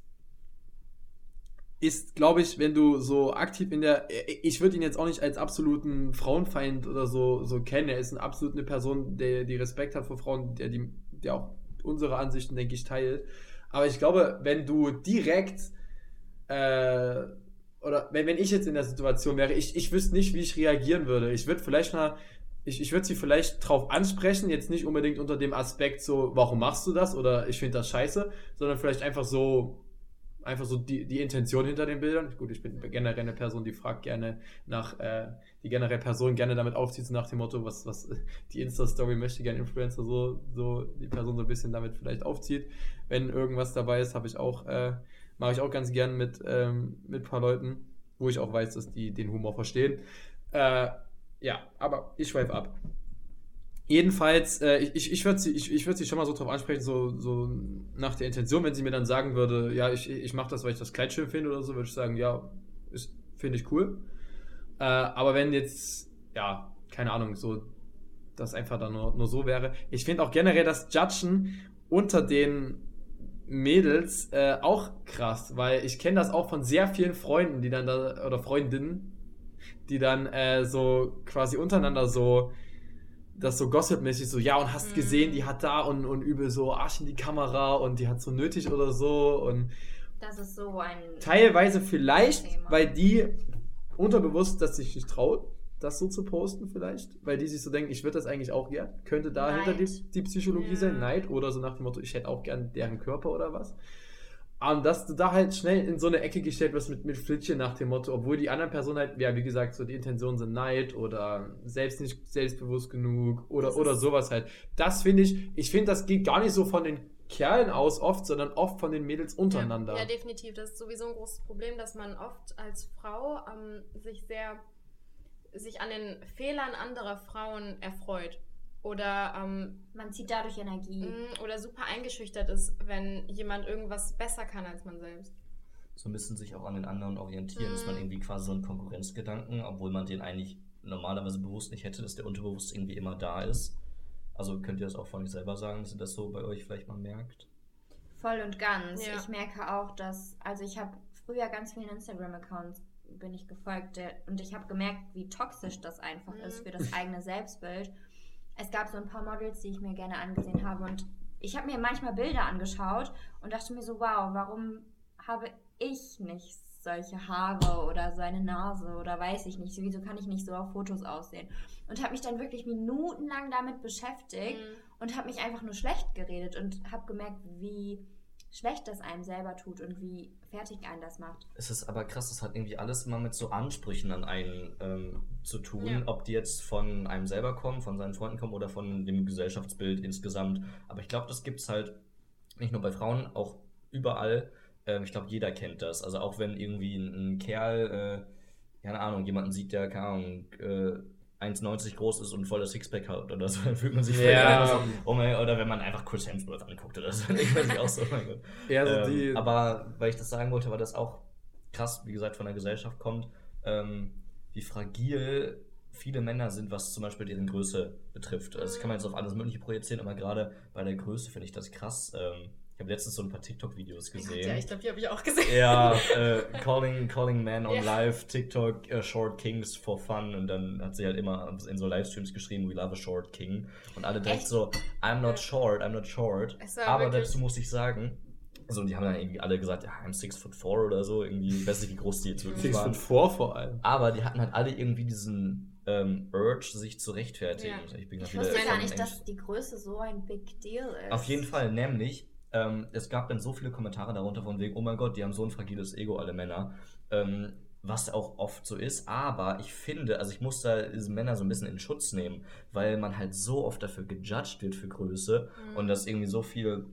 ist, glaube ich, wenn du so aktiv in der. Ich würde ihn jetzt auch nicht als absoluten Frauenfeind oder so, so kennen. Er ist eine absolut eine Person, der die Respekt hat vor Frauen, der, die, der auch unsere Ansichten, denke ich, teilt. Aber ich glaube, wenn du direkt äh, oder wenn, wenn ich jetzt in der Situation wäre, ich, ich wüsste nicht, wie ich reagieren würde. Ich würde vielleicht mal, ich, ich würde sie vielleicht drauf ansprechen, jetzt nicht unbedingt unter dem Aspekt so, warum machst du das oder ich finde das scheiße, sondern vielleicht einfach so, einfach so die, die Intention hinter den Bildern. Gut, ich bin generell eine Person, die fragt gerne nach, äh, die generell Person gerne damit aufzieht, so nach dem Motto, was, was die Insta-Story möchte gerne Influencer so, so die Person so ein bisschen damit vielleicht aufzieht. Wenn irgendwas dabei ist, habe ich auch, äh, mache ich auch ganz gern mit, ähm, mit ein paar Leuten, wo ich auch weiß, dass die den Humor verstehen. Äh, ja, aber ich schweife ab. Jedenfalls, äh, ich, ich, ich würde sie, ich, ich würd sie schon mal so drauf ansprechen, so, so nach der Intention, wenn sie mir dann sagen würde, ja, ich, ich mache das, weil ich das Kleid schön finde oder so, würde ich sagen, ja, finde ich cool. Äh, aber wenn jetzt, ja, keine Ahnung, so das einfach dann nur, nur so wäre. Ich finde auch generell das Judgen unter den Mädels äh, auch krass, weil ich kenne das auch von sehr vielen Freunden, die dann da, oder Freundinnen, die dann äh, so quasi untereinander so das so gossipmäßig so, ja, und hast Mhm. gesehen, die hat da und, und übel so Arsch in die Kamera und die hat so nötig oder so und Das ist so ein. teilweise vielleicht, Thema. weil die unterbewusst das sich nicht traut, das so zu posten vielleicht, weil die sich so denken, ich würde das eigentlich auch gern, könnte dahinter die, die Psychologie Ja. sein, Neid oder so nach dem Motto, ich hätte auch gern deren Körper oder was. Und dass du da halt schnell in so eine Ecke gestellt wirst mit, mit Flittchen nach dem Motto, obwohl die anderen Personen halt, ja, wie gesagt, so die Intentionen sind Neid oder selbst nicht selbstbewusst genug oder, oder sowas halt. Das finde ich, ich finde, das geht gar nicht so von den Kerlen aus oft, sondern oft von den Mädels untereinander. Ja, ja, definitiv. Das ist sowieso ein großes Problem, dass man oft als Frau ähm, sich sehr sich an den Fehlern anderer Frauen erfreut. Oder, ähm, Man zieht dadurch Energie. mh, oder super eingeschüchtert ist, wenn jemand irgendwas besser kann als man selbst. so ein bisschen sich auch an den anderen orientieren, dass man Mhm. irgendwie quasi so einen Konkurrenzgedanken, obwohl man den eigentlich normalerweise bewusst nicht hätte, dass der unterbewusst irgendwie immer da ist. Also könnt ihr das auch von euch selber sagen, dass ihr das so bei euch vielleicht mal merkt? Voll und ganz. Ja. Ich merke auch, dass, also ich habe früher ganz vielen Instagram-Accounts bin ich gefolgt der, und ich habe gemerkt, wie toxisch das einfach Mhm. ist für das eigene Selbstbild. Es gab so ein paar Models, die ich mir gerne angesehen habe und ich habe mir manchmal Bilder angeschaut und dachte mir so, wow, warum habe ich nicht solche Haare oder so eine Nase oder weiß ich nicht, wieso kann ich nicht so auf Fotos aussehen? Und habe mich dann wirklich minutenlang damit beschäftigt Mhm. und habe mich einfach nur schlecht geredet und habe gemerkt, wie schlecht das einem selber tut und wie fertig einen das macht. Es ist aber krass, das hat irgendwie alles immer mit so Ansprüchen an einen ähm, zu tun, Ja. ob die jetzt von einem selber kommen, von seinen Freunden kommen oder von dem Gesellschaftsbild insgesamt. Aber ich glaube, das gibt es halt nicht nur bei Frauen, auch überall. Ähm, ich glaube, jeder kennt das. Also auch wenn irgendwie ein, ein Kerl, äh, keine Ahnung, jemanden sieht, der, keine Ahnung, äh, 1,90 groß ist und voll das Sixpack hat oder so, dann fühlt man sich Ja. so, oh mein, oder wenn man einfach Chris Hemsworth anguckt oder so, denkt man sich auch so, oh mein Gott. Ja, so Ähm, aber weil ich das sagen wollte, weil das auch krass, wie gesagt, von der Gesellschaft kommt, ähm, wie fragil viele Männer sind, was zum Beispiel deren Größe betrifft. Also das kann man jetzt auf alles Mögliche projizieren, aber gerade bei der Größe finde ich das krass. Ähm, ich habe letztens so ein paar TikTok-Videos gesehen. Ja, ich glaube, die habe ich auch gesehen. Ja, äh, calling, calling Men on Ja. Live, TikTok, äh, Short Kings for Fun. Und dann hat sie halt immer in so Livestreams geschrieben, we love a short king. Und alle direkt Echt? so, I'm not short, I'm not short. Aber wirklich- dazu muss ich sagen, also die haben dann irgendwie alle gesagt, ja, I'm six foot four oder so, irgendwie, ich weiß nicht, wie groß die jetzt wirklich Six waren. Foot Four vor allem. Aber die hatten halt alle irgendwie diesen ähm, Urge, sich zu rechtfertigen. Ja. Ich bin Ich wusste gar nicht, Englisch. dass die Größe so ein Big Deal ist. Auf jeden Fall, nämlich, ähm, es gab dann so viele Kommentare darunter von wegen, oh mein Gott, die haben so ein fragiles Ego, alle Männer. Ähm, was auch oft so ist, aber ich finde, also ich muss da diese Männer so ein bisschen in Schutz nehmen, weil man halt so oft dafür gejudged wird für Größe Mhm. und dass irgendwie so viele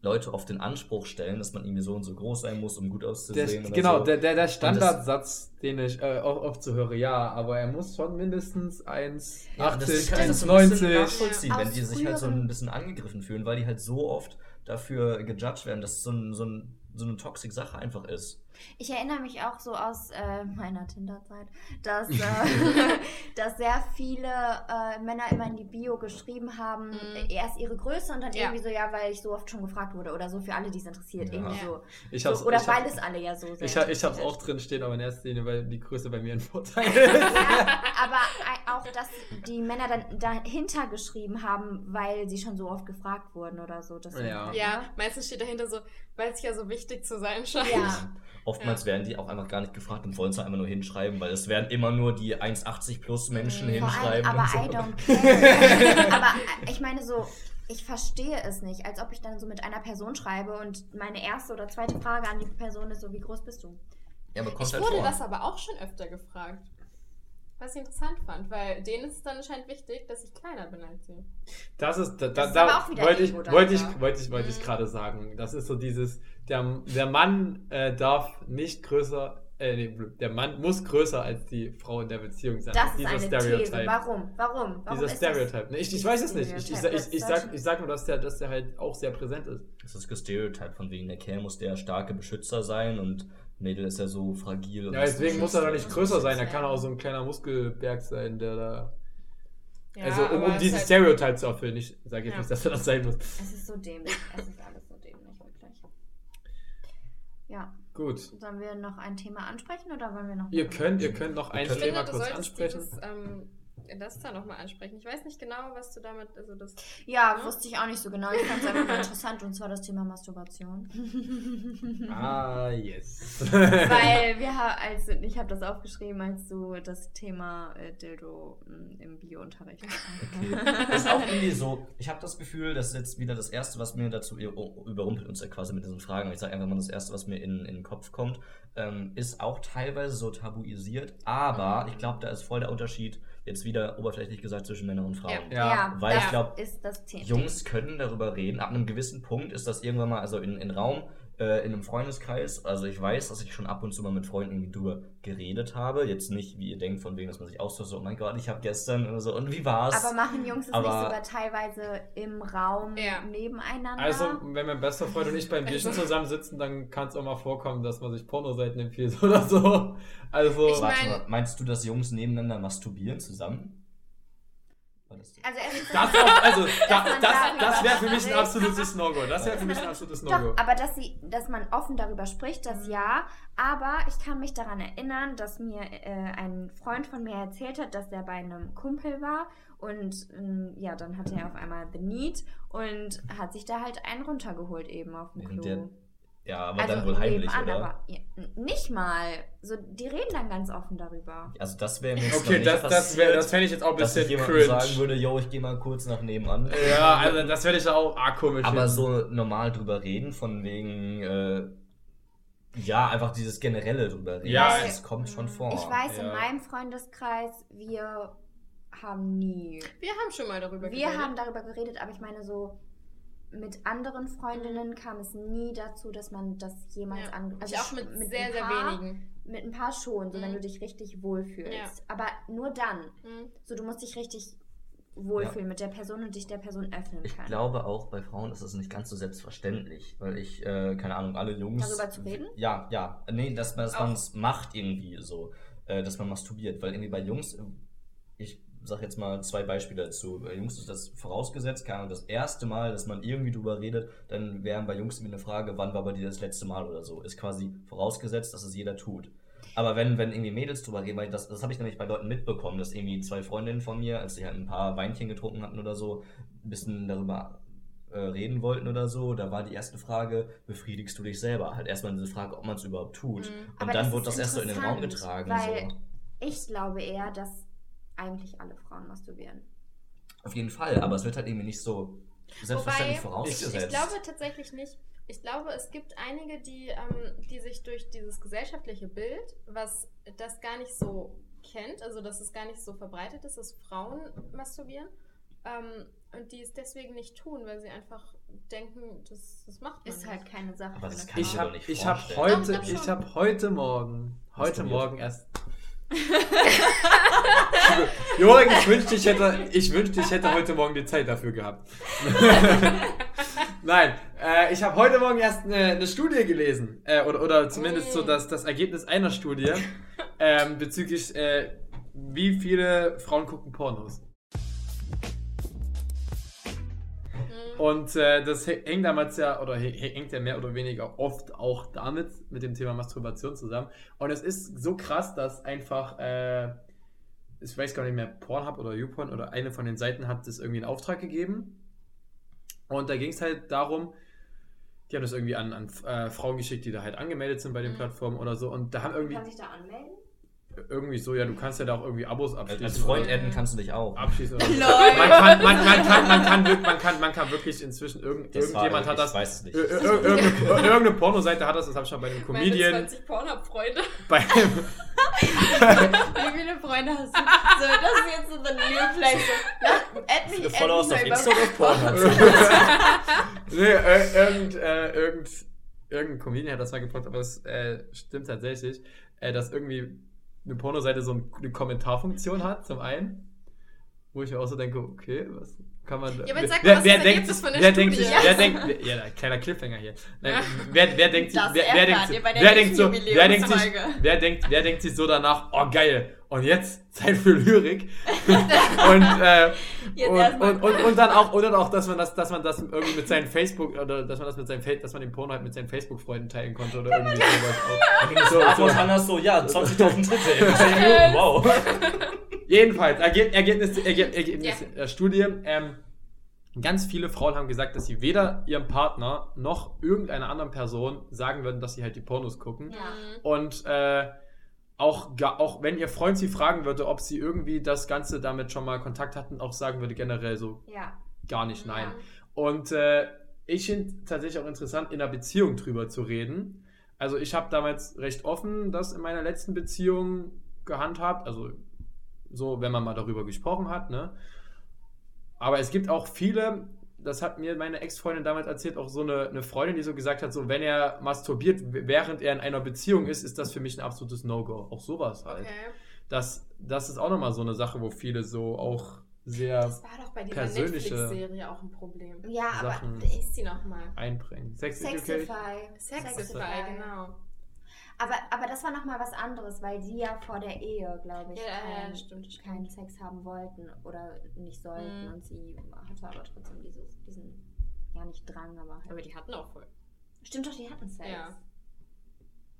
Leute oft den Anspruch stellen, dass man irgendwie so und so groß sein muss, um gut Der, auszusehen. oder genau, so. der, der, der Standardsatz, den ich äh, auch oft so höre, ja, aber er muss schon mindestens 1,80, Ja, das ist, kann ich das so ein bisschen 1,90. nachvollziehen, Ja. wenn die sich halt so ein bisschen angegriffen fühlen, weil die halt so oft dafür gejudged werden, dass es so, ein, so, ein, so eine toxische Sache einfach ist. Ich erinnere mich auch so aus äh, meiner Tinder-Zeit, dass, äh, dass sehr viele äh, Männer immer in die Bio geschrieben haben, äh, erst ihre Größe und dann Ja. irgendwie so, ja, weil ich so oft schon gefragt wurde oder so für alle, die es interessiert. Ja. Irgendwie so. Ich so oder ich weil hab, es alle ja so sind. ich, hab, ich hab's auch drin stehen, aber in erster Linie, weil die Größe bei mir ein Vorteil ist. Ja, aber ei- auch, dass die Männer dann dahinter geschrieben haben, weil sie schon so oft gefragt wurden oder so. Ja. Ja, ne? meistens steht dahinter so, weil es ja so wichtig zu sein scheint. Ja. Oftmals werden die auch einfach gar nicht gefragt und wollen es einfach nur hinschreiben, weil es werden immer nur die 1,80 plus Menschen Mhm. Vor hinschreiben. allem, aber und so. I don't care. aber äh, ich meine so, ich verstehe es nicht, als ob ich dann so mit einer Person schreibe und meine erste oder zweite Frage an die Person ist so, wie groß bist du? Ja, aber kommt Ich halt wurde vor. das aber auch schon öfter gefragt. Was ich interessant fand, weil denen ist es dann anscheinend wichtig, dass ich kleiner bin als sie. Das ist, da, da, Das ist da wollte ich, wollte ich, wollte ich, wollte ich Mhm. gerade sagen. Das ist so dieses, der, der Mann äh, darf nicht größer, äh, nee, der Mann muss größer als die Frau in der Beziehung sein. Das ist Dieser eine Stereotype. These. Warum? Warum? Warum Dieser ist Stereotype. Nee, ich, ich weiß es nicht. Ich, ich, ich, ich, sag, ich sag nur, dass der, dass der halt auch sehr präsent ist. Das ist das Stereotype von wegen, der Kerl muss der starke Beschützer sein und Mädel ist ja so fragil. und Ja, deswegen muss er doch nicht größer sein. Er kann auch so ein kleiner Muskelberg sein, der da. Ja, also um, um es dieses ist Stereotype zu erfüllen. Ich sage jetzt Ja. nicht, dass das sein muss. Es ist so dämlich. Es ist alles so dämlich, wirklich. Ja. Gut. Sollen wir noch ein Thema ansprechen oder wollen wir noch. Ihr könnt, ihr könnt noch ein Thema finde, kurz ansprechen. dieses, ähm, das da nochmal ansprechen. Ich weiß nicht genau, was du damit, also das. Ja, Ja. wusste ich auch nicht so genau. Ich fand es einfach mal interessant und zwar das Thema Masturbation. Ah, yes. Weil wir haben, also ich habe das aufgeschrieben, als du das Thema äh, Dildo mh, im Biounterricht. Okay. ist auch irgendwie so, ich habe das Gefühl, das ist jetzt wieder das Erste, was mir dazu, überrumpelt uns ja quasi mit diesen Fragen, ich sage einfach mal das Erste, was mir in, in den Kopf kommt, ähm, ist auch teilweise so tabuisiert, aber ich glaube, da ist voll der Unterschied, jetzt wieder oberflächlich gesagt, zwischen Männern und Frauen. Ja. Weil das ich glaub, ist das Thema. Jungs können darüber reden. Ab einem gewissen Punkt ist das irgendwann mal, also in, in Raum, äh, in einem Freundeskreis. Also ich weiß, dass ich schon ab und zu mal mit Freunden irgendwie drüber geredet habe. Jetzt nicht, wie ihr denkt, von wegen, dass man sich austauscht, so, oh mein Gott, ich habe gestern oder so. Und wie war's? Aber machen Jungs es Aber- nicht sogar teilweise im Raum Ja. nebeneinander? Also, wenn mein bester Freund und ich beim Bierchen Also- zusammensitzen, dann kann es auch mal vorkommen, dass man sich Pornoseiten empfiehlt oder so. Also, Ich Warte mein- mal, meinst du, dass Jungs nebeneinander masturbieren zusammen? War das also das, auch, also, da, das, das wäre für mich ein absolutes No-Go. Das wäre für mich ein absolutes No-Go. Aber dass, sie, dass man offen darüber spricht, das ja. Aber ich kann mich daran erinnern, dass mir äh, ein Freund von mir erzählt hat, dass er bei einem Kumpel war. Und ähm, ja, dann hatte er auf einmal The Need und hat sich da halt einen runtergeholt eben auf dem Klo. der- Ja, aber also dann wohl heimlich, nebenan, oder? aber ja, nicht mal. So, die reden dann ganz offen darüber. Also das wäre mir jetzt Okay, das, das, passiert, wär, das fände ich jetzt auch ein dass ich bisschen cringe. sagen würde, yo, ich gehe mal kurz nach nebenan. Ja, also das werde ich auch arg komisch Aber finden. so normal drüber reden, von wegen, äh, ja, einfach dieses generelle drüber reden, Ja, das, das kommt schon vor. Ich weiß, in ja. meinem Freundeskreis, wir haben nie Wir haben schon mal darüber Wir geredet. haben darüber geredet, aber ich meine so mit anderen Freundinnen kam es nie dazu, dass man das jemals Ja. an ich auch mit, ein sehr, sehr paar, wenigen. Mit ein paar schon, so wenn Mhm. du dich richtig wohlfühlst. Ja. Aber nur dann. Mhm. So du musst dich richtig wohlfühlen mit der Person und dich der Person öffnen Ich können. glaube auch bei Frauen ist das nicht ganz so selbstverständlich, weil ich, äh, keine Ahnung, alle Jungs. Darüber zu reden? Ja, ja. Nee, dass, man- dass Auch. man es macht irgendwie so, äh, dass man masturbiert, weil irgendwie bei Jungs, ich sag jetzt mal zwei Beispiele dazu. Bei Jungs ist das vorausgesetzt, keine Ahnung, das erste Mal, dass man irgendwie drüber redet, dann wäre bei Jungs eine Frage, wann war bei dir das letzte Mal oder so. Ist quasi vorausgesetzt, dass es jeder tut. Aber wenn, wenn irgendwie Mädels drüber reden, weil das, das habe ich nämlich bei Leuten mitbekommen, dass irgendwie zwei Freundinnen von mir, als sie halt ein paar Weinchen getrunken hatten oder so, ein bisschen darüber äh, reden wollten oder so, da war die erste Frage, befriedigst du dich selber? Halt erstmal diese Frage, ob man es überhaupt tut. Mhm. Und dann wurde das erst so in den Raum getragen. Weil So. ich glaube eher, dass eigentlich alle Frauen masturbieren. Auf jeden Fall, aber es wird halt irgendwie nicht so selbstverständlich Wobei, ich, vorausgesetzt. ich glaube tatsächlich nicht. Ich glaube, es gibt einige, die, ähm, die sich durch dieses gesellschaftliche Bild, was das gar nicht so kennt, also dass es gar nicht so verbreitet ist, dass Frauen masturbieren, ähm, und die es deswegen nicht tun, weil sie einfach denken, das, das macht man Ist nicht. halt keine Sache Aber für das kann Ich ich Frau. mir habe nicht ich hab heute, Doch, ich heute Morgen, heute. Morgen erst. Jürgen, ich wünschte, ich hätte, ich wünschte, ich hätte heute Morgen die Zeit dafür gehabt. Nein, äh, ich habe heute Morgen erst eine, eine Studie gelesen, äh, oder, oder zumindest so das, das Ergebnis einer Studie ähm, bezüglich, äh, wie viele Frauen gucken Pornos. Und äh, das hä- hängt damals ja, oder hä- hängt ja mehr oder weniger oft auch damit, mit dem Thema Masturbation zusammen. Und es ist so krass, dass einfach, äh, ich weiß gar nicht mehr, Pornhub oder YouPorn oder eine von den Seiten hat das irgendwie in Auftrag gegeben. Und da ging es halt darum, die haben das irgendwie an, an äh, Frauen geschickt, die da halt angemeldet sind bei den Mhm. Plattformen oder so. Und da haben irgendwie, Kann sich da anmelden? Irgendwie so, ja, du kannst ja da auch irgendwie Abos abschließen. als Freund adden kannst du dich auch. abschließen. Oder so. Lol. Man kann, man, man, kann, man, kann, man, kann, man kann wirklich inzwischen, irgend, Das war- irgendjemand hat ich das, weiß es nicht. Ir- ir- irgendeine, irgendeine Pornoseite hat das, das habe ich schon bei einem Meine Comedian, 20 Pornhub-Freunde. bei, Wie viele Freunde hast du? So, das ist jetzt so the new place. So, ja, add Viele add Followers me auf mal Insta bei- oder Pornhub. nee, äh, irgend, äh, irgend, irgendein Comedian hat das mal gebracht, aber es äh, stimmt tatsächlich, äh, dass irgendwie eine Pornoseite so ein- eine Kommentarfunktion hat, zum einen, wo ich mir auch so denke, okay, was kann man da... Ja, aber sag mal, was ist das denkt von der wer denkt Studie? sich, wer denkt, wer, ja, kleiner Cliffhanger hier. Nein, wer, wer denkt sich, Das wer, wer denkt, wer denkt so, wer denkt sich, wer denkt, wer denkt sich so danach, oh geil, Und jetzt Zeit für Lyrik. und, äh, und, und, und, und dann auch, und dann auch, dass man das, dass man das irgendwie mit seinen Facebook, oder dass man das mit seinem dass man den Porno halt mit seinen Facebook-Freunden teilen konnte oder irgendwie sowas auch. So, so. das so, ja, 20.000 Schritte in 10 Minuten, wow. Jedenfalls, Erge Ergebnis, Erge Ergebnis der Studie. Ähm, ganz viele Frauen haben gesagt, dass sie weder ihrem Partner noch irgendeiner anderen Person sagen würden, dass sie halt die Pornos gucken. Ja. Und äh, auch, auch wenn ihr Freund sie fragen würde, ob sie irgendwie das Ganze damit schon mal Kontakt hatten, auch sagen würde generell so Ja. gar nicht nein. Ja. Und äh, ich finde tatsächlich auch interessant, in einer Beziehung drüber zu reden. Also ich habe damals recht offen das in meiner letzten Beziehung gehandhabt. Also so, wenn man mal darüber gesprochen hat. Ne? Aber es gibt auch viele, das hat mir meine Ex-Freundin damals erzählt, auch so eine, eine Freundin, die so gesagt hat, so wenn er masturbiert, während er in einer Beziehung ist, ist das für mich ein absolutes No-Go. Auch sowas halt. Okay. Das, das ist auch nochmal so eine Sache, wo viele so auch sehr Das war doch bei dieser persönliche Netflix-Serie auch ein Problem. Ja, aber Sachen Wie hieß die nochmal? einbringen. Sex Education. Sexify. Sexify, genau. Aber, aber das war nochmal was anderes, weil sie ja vor der Ehe, glaube ich, Ja, ja, kein- stimmt, stimmt. keinen Sex haben wollten oder nicht sollten. Mhm. Und sie hatte aber trotzdem dieses, diesen, ja nicht Drang, aber halt. Aber die hatten auch voll. Stimmt doch, die hatten Sex. Ja.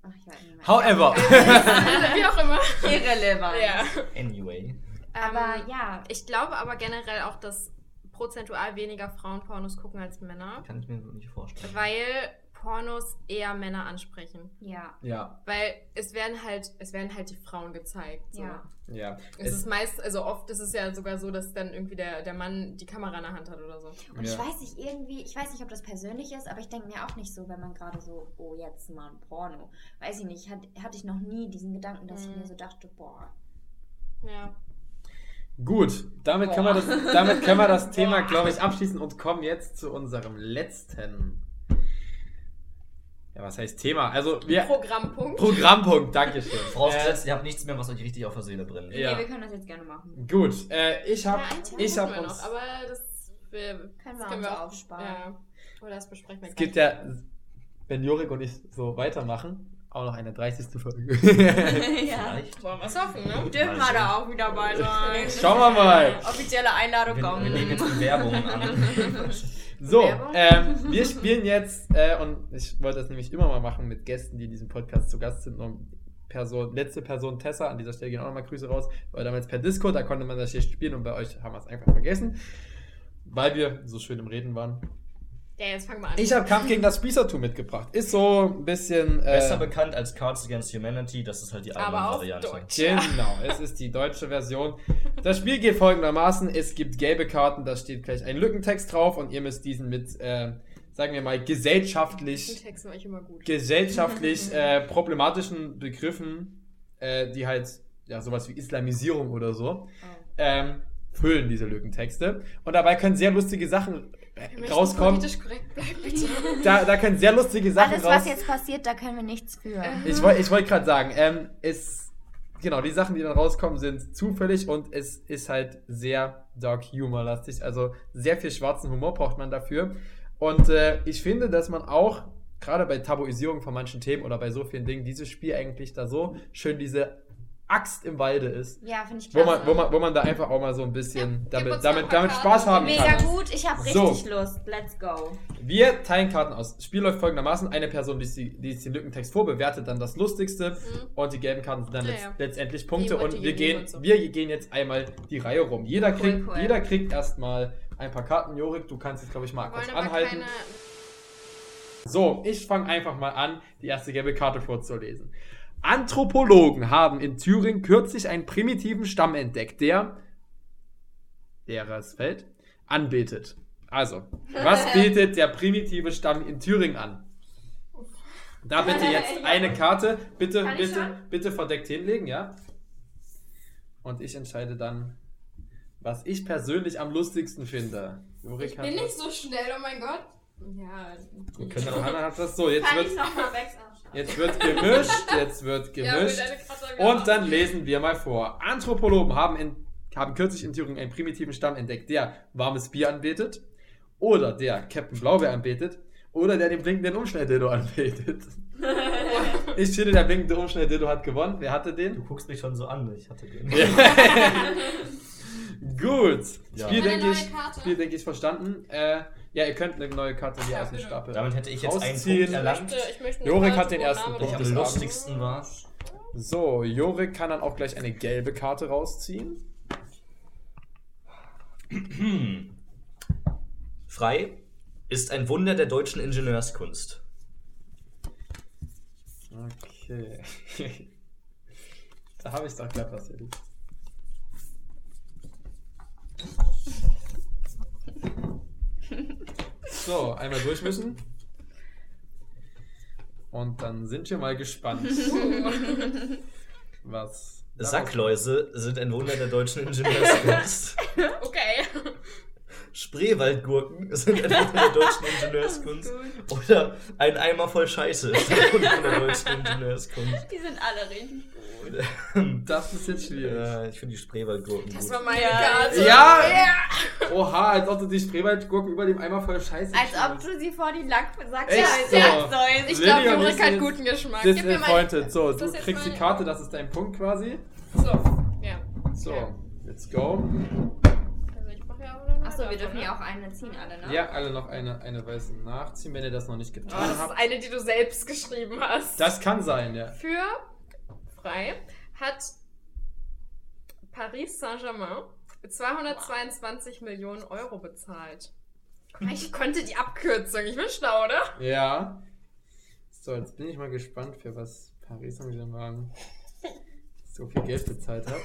Ach, ich weiß nicht mehr. However. Wie auch immer. Irrelevant. Ja. Anyway. Aber Ähm, ja, Ich glaube aber generell auch, dass prozentual weniger Frauen Pornos gucken als Männer. Kann ich mir so nicht vorstellen. Weil Pornos eher Männer ansprechen. ja. ja, Weil es werden halt, es werden halt die Frauen gezeigt. So. Ja. ja. Es, ist meist, also oft ist es ja sogar so, dass dann irgendwie der, der Mann die Kamera in der Hand hat oder so. Und ja. ich weiß nicht, irgendwie, ich weiß nicht, ob das persönlich ist, aber ich denke mir auch nicht so, wenn man gerade so, oh, jetzt mal ein Porno. Weiß ich nicht, hat, hatte ich noch nie diesen Gedanken, dass ich Mhm. mir so dachte, boah. Ja. Gut, damit können, wir das, damit können wir das Thema, glaube ich, abschließen und kommen jetzt zu unserem letzten. Ja, was heißt Thema? Also, wir. Programmpunkt. Programmpunkt, Dankeschön. Vorausgesetzt, ihr habt nichts mehr, was euch richtig auf der Seele brennt. Ja. Nee, wir können das jetzt gerne machen. Gut, äh, ich habe ja, ein Thema ich hab haben wir uns. noch, aber das, wir, Können das wir uns aufsparen. Ja. Oder das besprechen wir es gibt ja, wenn Jorik und ich so weitermachen, auch noch eine 30. Folge. ja. Vielleicht. Wollen wir es hoffen, ne? Dürfen wir da auch wieder bei sein. Schauen wir mal. Offizielle Einladung Wir, wir kommen. nehmen jetzt Bewerbungen an. So, ähm, wir spielen jetzt, äh, und ich wollte das nämlich immer mal machen mit Gästen, die in diesem Podcast zu Gast sind. Und Person, letzte Person Tessa, an dieser Stelle gehen auch nochmal Grüße raus, war damals per Discord, da konnte man das hier spielen und bei euch haben wir es einfach vergessen, weil wir so schön im Reden waren. Ja, jetzt fangen wir an. Ich habe Kampf gegen das Spießertum mitgebracht. Ist so ein bisschen. Äh, Besser bekannt als Cards Against Humanity, das ist halt die auf Allmann-Variante. Deutsch. Genau, es ist die deutsche Version. Das Spiel geht folgendermaßen: Es gibt gelbe Karten, da steht gleich ein Lückentext drauf und ihr müsst diesen mit, äh, sagen wir mal, gesellschaftlich, Text war ich immer gut. gesellschaftlich äh, problematischen Begriffen, äh, die halt, ja, sowas wie Islamisierung oder so, ähm, füllen diese Lückentexte. Und dabei können sehr lustige Sachen Äh, bitte. Da, da können sehr lustige Sachen Alles, raus. was jetzt passiert, da können wir nichts für. Ich wollte ich wollt gerade sagen, ähm, es, genau, die Sachen, die dann rauskommen, sind zufällig und es ist halt sehr Dark Humor-lastig. Also sehr viel schwarzen Humor braucht man dafür. Und äh, ich finde, dass man auch, gerade bei Tabuisierung von manchen Themen oder bei so vielen Dingen, dieses Spiel eigentlich da so schön diese Axt im Walde ist. Ja, finde ich Wo klasse. man, wo, man, wo man da einfach auch mal so ein bisschen Ja, damit, damit, damit. Spaß haben Mega kann. gut, ich habe So. richtig Lust. Let's go. Wir teilen Karten aus. Das Spiel läuft folgendermaßen: Eine Person liest, die, liest den Lückentext vor, bewertet dann das Lustigste und die gelben Karten sind dann Ja, ja. letztendlich Punkte. Die Und wir gehen, und so. wir gehen jetzt einmal die Reihe rum. Jeder kriegt, cool. Jeder kriegt erstmal ein paar Karten. Jorik, du kannst jetzt, glaube ich, mal kurz anhalten. So, ich fange einfach mal an, die erste gelbe Karte vorzulesen. Anthropologen haben in Thüringen kürzlich einen primitiven Stamm entdeckt, der, derer es fällt, anbetet. Also, was betet der primitive Stamm in Thüringen an? Da bitte jetzt eine Karte, bitte, bitte, bitte verdeckt hinlegen, ja? Und ich entscheide dann, was ich persönlich am lustigsten finde. Jorik Ich bin nicht so schnell, oh mein Gott. Ja. wir können auch Hannah hat das so. Jetzt Kann wird, ich nochmal weg? Jetzt wird gemischt, jetzt wird Ja, gemischt. wieder Und dann lesen wir mal vor. Anthropologen haben, in, haben kürzlich in Thüringen einen primitiven Stamm entdeckt, der warmes Bier anbetet, oder der Captain Blaubeer anbetet, oder der den blinkenden Umschnelldildo anbetet. Ich finde, der blinkende Umschnell Dildo hat gewonnen. Wer hatte Du den? guckst mich schon so an, ich hatte den. Gut. Ja. Spiel, denke ich. Spiel, denke ich, verstanden. Äh, ja, ihr könnt eine neue Karte hier aus dem. Stapel. Damit hätte ich jetzt einen Rausziehen. Punkt Ich erlangt, möchte, ich möchte eine Jorik hat den ersten ich Punkt am lustigsten war. So, Jorik kann dann auch gleich eine gelbe Karte rausziehen. Frei ist ein Wunder der deutschen Ingenieurskunst. Okay. da habe ich doch glatt was hier. So, einmal durchmischen. Und dann sind wir mal gespannt. was. Sackläuse sind ein Wunder der deutschen Ingenieurskunst. Okay. Spreewaldgurken sind ein Wunder der deutschen Ingenieurskunst. Oder ein Eimer voll Scheiße ist ein Wunder der deutschen Ingenieurskunst. Die sind alle richtig gut. Das ist jetzt schwierig. Ja, ich finde die Spreewaldgurken Das gut. war meine Ja. Karte. Ja! Oha, als ob du die Spreewaldgurken über dem Eimer voll Scheiße Als ob schmierst. du sie vor die Lack sagst. Echt so? sollst. Ich glaube, und Jorik ich hat guten Geschmack. Gib mir mal. Disappointed. So, Ist du das jetzt kriegst die Karte, das ist dein Punkt quasi. So, ja. So, Okay. let's go. Also ich brauche ja auch eine neue Achso, wir dürfen ja auch eine ziehen, alle, ne? Ja, alle noch eine, eine weiße nachziehen, wenn ihr das noch nicht Oh, getan das ist habt. eine, die du selbst geschrieben hast. Das kann sein, ja. Für frei hat Paris Saint-Germain 222 Millionen Euro bezahlt. Ich konnte die Abkürzung. Ich bin schlau, oder? Ja. So, jetzt bin ich mal gespannt, für was Paris Saint-Germain so viel Geld bezahlt hat.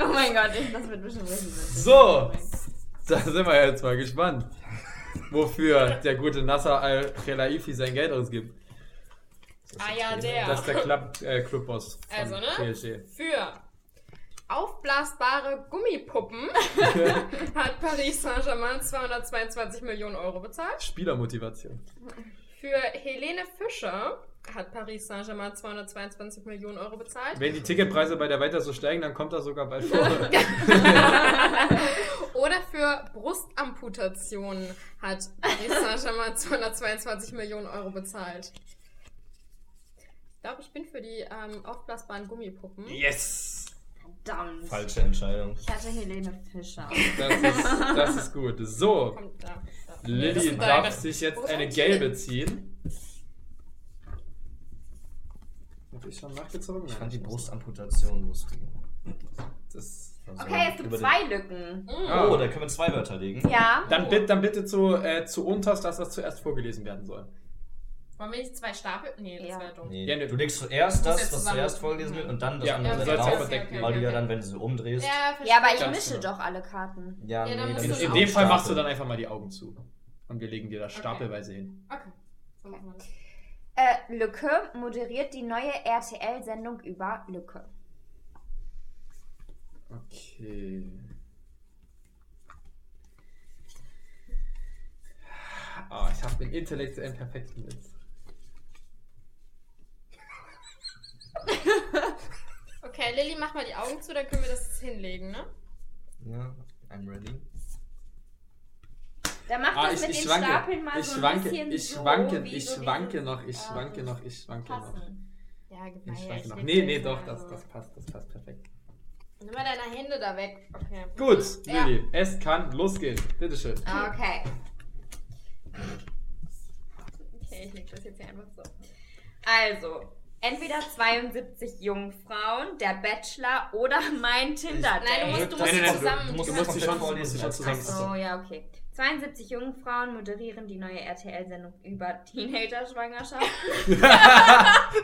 Oh mein Gott, ich- das wird bestimmt richtig. So, da sind wir jetzt mal gespannt, wofür der gute Nasser Al-Khelaifi sein Geld ausgibt. Ah ja, der. Das ist der Club, äh, Clubboss von Also, ne? PSG. Für aufblasbare Gummipuppen hat Paris Saint-Germain 222 Millionen Euro bezahlt. Spielermotivation. Für Helene Fischer hat Paris Saint-Germain 222 Millionen Euro bezahlt. Wenn die Ticketpreise bei der weiter so steigen, dann kommt das sogar bald vor. Oder für Brustamputationen hat Paris Saint-Germain 222 Millionen Euro bezahlt. Ich glaube, ich bin für die ähm, aufblasbaren Gummipuppen. yes! Verdammt. Falsche Entscheidung. Ich hatte Helene Fischer. Das ist, das ist gut. So, da. da. Lilly darf deine. sich jetzt eine ein gelbe ziehen. Hab ich schon nachgezogen? Ich fand die Brustamputation lustig. Das, Also Okay, es gibt zwei Lücken. Mm. Oh, da können wir zwei Wörter legen. Ja. dann, bitte, dann bitte zu, äh, zu unterst, dass das zuerst vorgelesen werden soll. Wollen wir nicht zwei Stapel? Nee, das Ja. wäre dumm. Nee, Ja, ne. du legst zuerst das, jetzt was zuerst vorgelesen wird, und dann das Ja, andere sollst drauf. auch verdecken. Weil du ja dann, wenn du so umdrehst. Ja. Ja, aber ich mische genau. doch alle Karten. Ja, Ja, dann nee, In, in dem Fall machst du dann einfach mal die Augen zu. Und wir legen dir das Okay. stapelweise hin. Okay. So machen wir das. Äh, Lücke moderiert die neue RTL-Sendung über Lücke. Okay. Ah, ich habe den intellektuellen perfekten Witz. Okay, Lilly, mach mal die Augen zu, dann können wir das hinlegen, ne? Ja, I'm ready. Da macht Ah, das ich, mit ich den schwanke, Stapeln mal ich so ein schwanke, bisschen ich so, schwanke, wie ich so schwanke noch, ich schwanke noch, ich schwanke noch. Passen. Ja, Ich gefallen. schwanke noch. leg Nee, nee, doch, das, so. das passt, das passt perfekt. Nimm mal deine Hände da weg. Okay. Gut, Ja. Lilly, es kann losgehen. Bitteschön. Okay. Okay, ich leg das jetzt hier einfach so. Also, entweder 72 Jungfrauen, der Bachelor oder mein Tinder-Date. Nein, du musst, du musst Nein, sie nein, zusammen. du musst- Du die musst sie schon, sie schon vorlesen. zusammen. Ach so, ja, okay. 72 Jungfrauen moderieren die neue RTL-Sendung über Teenager-Schwangerschaft.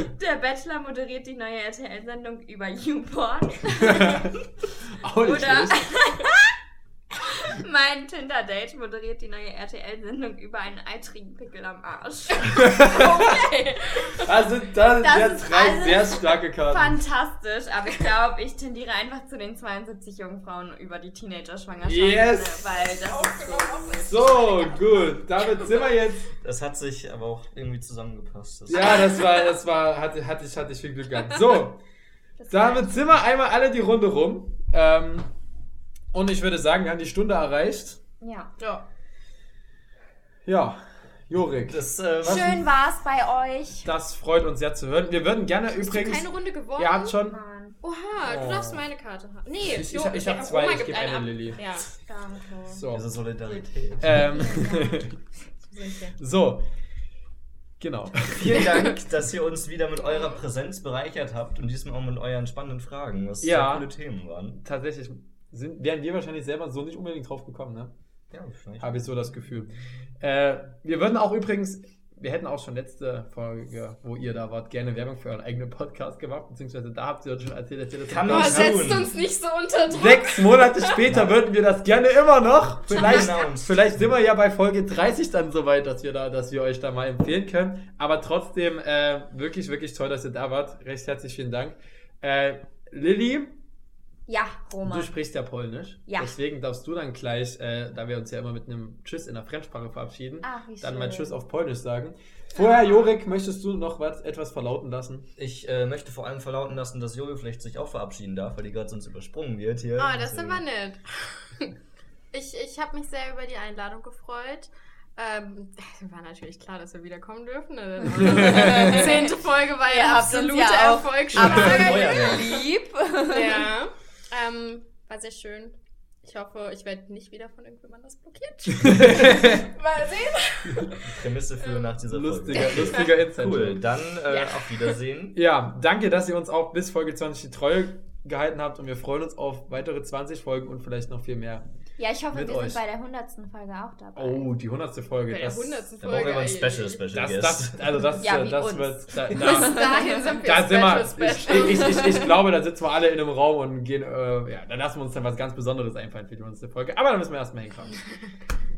Der Bachelor moderiert die neue RTL-Sendung über YouPorn. Oder. Mein Tinder-Date moderiert die neue RTL-Sendung über einen eitrigen Pickel am Arsch. Also, das sind Das drei alles sehr starke Karten. Fantastisch, aber ich glaube, ich tendiere einfach zu den 72 Jungfrauen über die Teenager-Schwangerschaft. Yes! Weil das ist so So, gut. Damit sind wir jetzt. Das hat sich aber auch irgendwie zusammengepasst. Das Ja, das war, das war, hatte, hatte ich, hatte ich viel Glück gehabt. So, damit sind wir einmal alle die Runde rum. Ähm, Und ich würde sagen, wir haben die Stunde erreicht. Ja. Ja. Ja, Jorik, Das, äh, Schön war's bei euch. das freut uns sehr zu hören. Wir würden gerne Hast du übrigens. keine Runde gewonnen? Ihr habt schon. Mann. Oha, du Oh. darfst meine Karte haben. Nee, Ich- ich- ich hab der zwei, Oma ich gebe eine ab. Lilly. Ja, danke. So. Diese Solidarität. Ähm, so. Genau. Vielen Dank, dass ihr uns wieder mit eurer Präsenz bereichert habt und diesmal auch mit euren spannenden Fragen, was Ja. sehr coole Themen waren. Tatsächlich sind, wären wir wahrscheinlich selber so nicht unbedingt drauf gekommen, ne? Ja, vielleicht. Habe ich so das Gefühl. Äh, wir würden auch übrigens, wir hätten auch schon letzte Folge, wo ihr da wart, gerne Werbung für euren eigenen Podcast gemacht, beziehungsweise da habt ihr uns schon erzählt, dass ihr das Kann man setzt uns nicht so unter Druck. Sechs Monate später würden wir das gerne immer noch. Vielleicht, Announced. vielleicht sind wir ja bei Folge 30 dann so weit, dass wir da, dass wir euch da mal empfehlen können. Aber trotzdem äh, wirklich, wirklich toll, dass ihr da wart. Recht herzlich vielen Dank. Äh, Lilly, Ja, Roman. du sprichst ja Polnisch. Ja. Deswegen darfst du dann gleich, äh, da wir uns ja immer mit einem Tschüss in der Fremdsprache verabschieden, Ach, wie dann mal Tschüss auf Polnisch sagen. Vorher, Jorik, möchtest du noch was, etwas verlauten lassen? Ich äh, möchte vor allem verlauten lassen, dass Jojo vielleicht sich auch verabschieden darf, weil die gerade sonst übersprungen wird hier. Ah, das ist aber nett. Ich, ich habe mich sehr über die Einladung gefreut. Ähm, war natürlich klar, dass wir wiederkommen dürfen. Ne? Die zehnte Folge war ja uns absoluter ja Erfolg. Feuerwehr. lieb. Ja. Ähm, war sehr schön. Ich hoffe, ich werde nicht wieder von irgendjemandem das blockiert. Mal sehen. Prämisse für nach dieser Lustiger, Folge. lustiger Insight. Cool, dann äh, Ja. auf Wiedersehen. Ja, danke, dass ihr uns auch bis Folge 20 die Treue gehalten habt und wir freuen uns auf weitere 20 Folgen und vielleicht noch viel mehr. Ja, ich hoffe, wir euch. sind bei der 100. Folge auch dabei. Oh, die 100. Folge. Bei der das, 100. Da brauchen wir mal ein Folge, Special. Special Das, Guest. das, also das, Ja, äh, das uns. wird. Da, Bis da, dahin sind wir da sind wir. Special, Ich, Special. ich, ich, ich glaube, da sitzen wir alle in einem Raum und gehen. Äh, ja, dann lassen wir uns dann was ganz Besonderes einfallen für die 100. Folge. Aber da müssen wir erstmal hinkommen.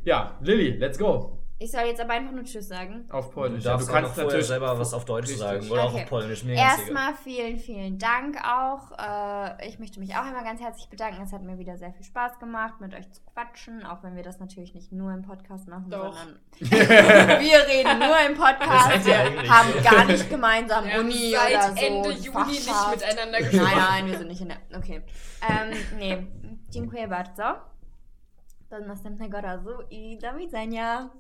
Ja, Lilly, let's go. Ich soll jetzt aber einfach nur Tschüss sagen. Auf Du Polnisch. darfst ja, auch noch vorher selber was auf Deutsch Richtig. sagen oder auch Okay. auf Polnisch. Mir. Erstmal vielen, vielen Dank auch. Äh, ich möchte mich auch einmal ganz herzlich bedanken. Es hat mir wieder sehr viel Spaß gemacht, mit euch zu quatschen, auch wenn wir das natürlich nicht nur im Podcast machen, Doch. sondern wir reden nur im Podcast. Wir haben gar nicht gemeinsam haben Uni seit oder so. Ende Juni nicht Fachschaft. miteinander Nein, gesprochen. nein, wir sind nicht in der. Okay. Um, nie. Dziękuję bardzo. Do następnego razu i do widzenia.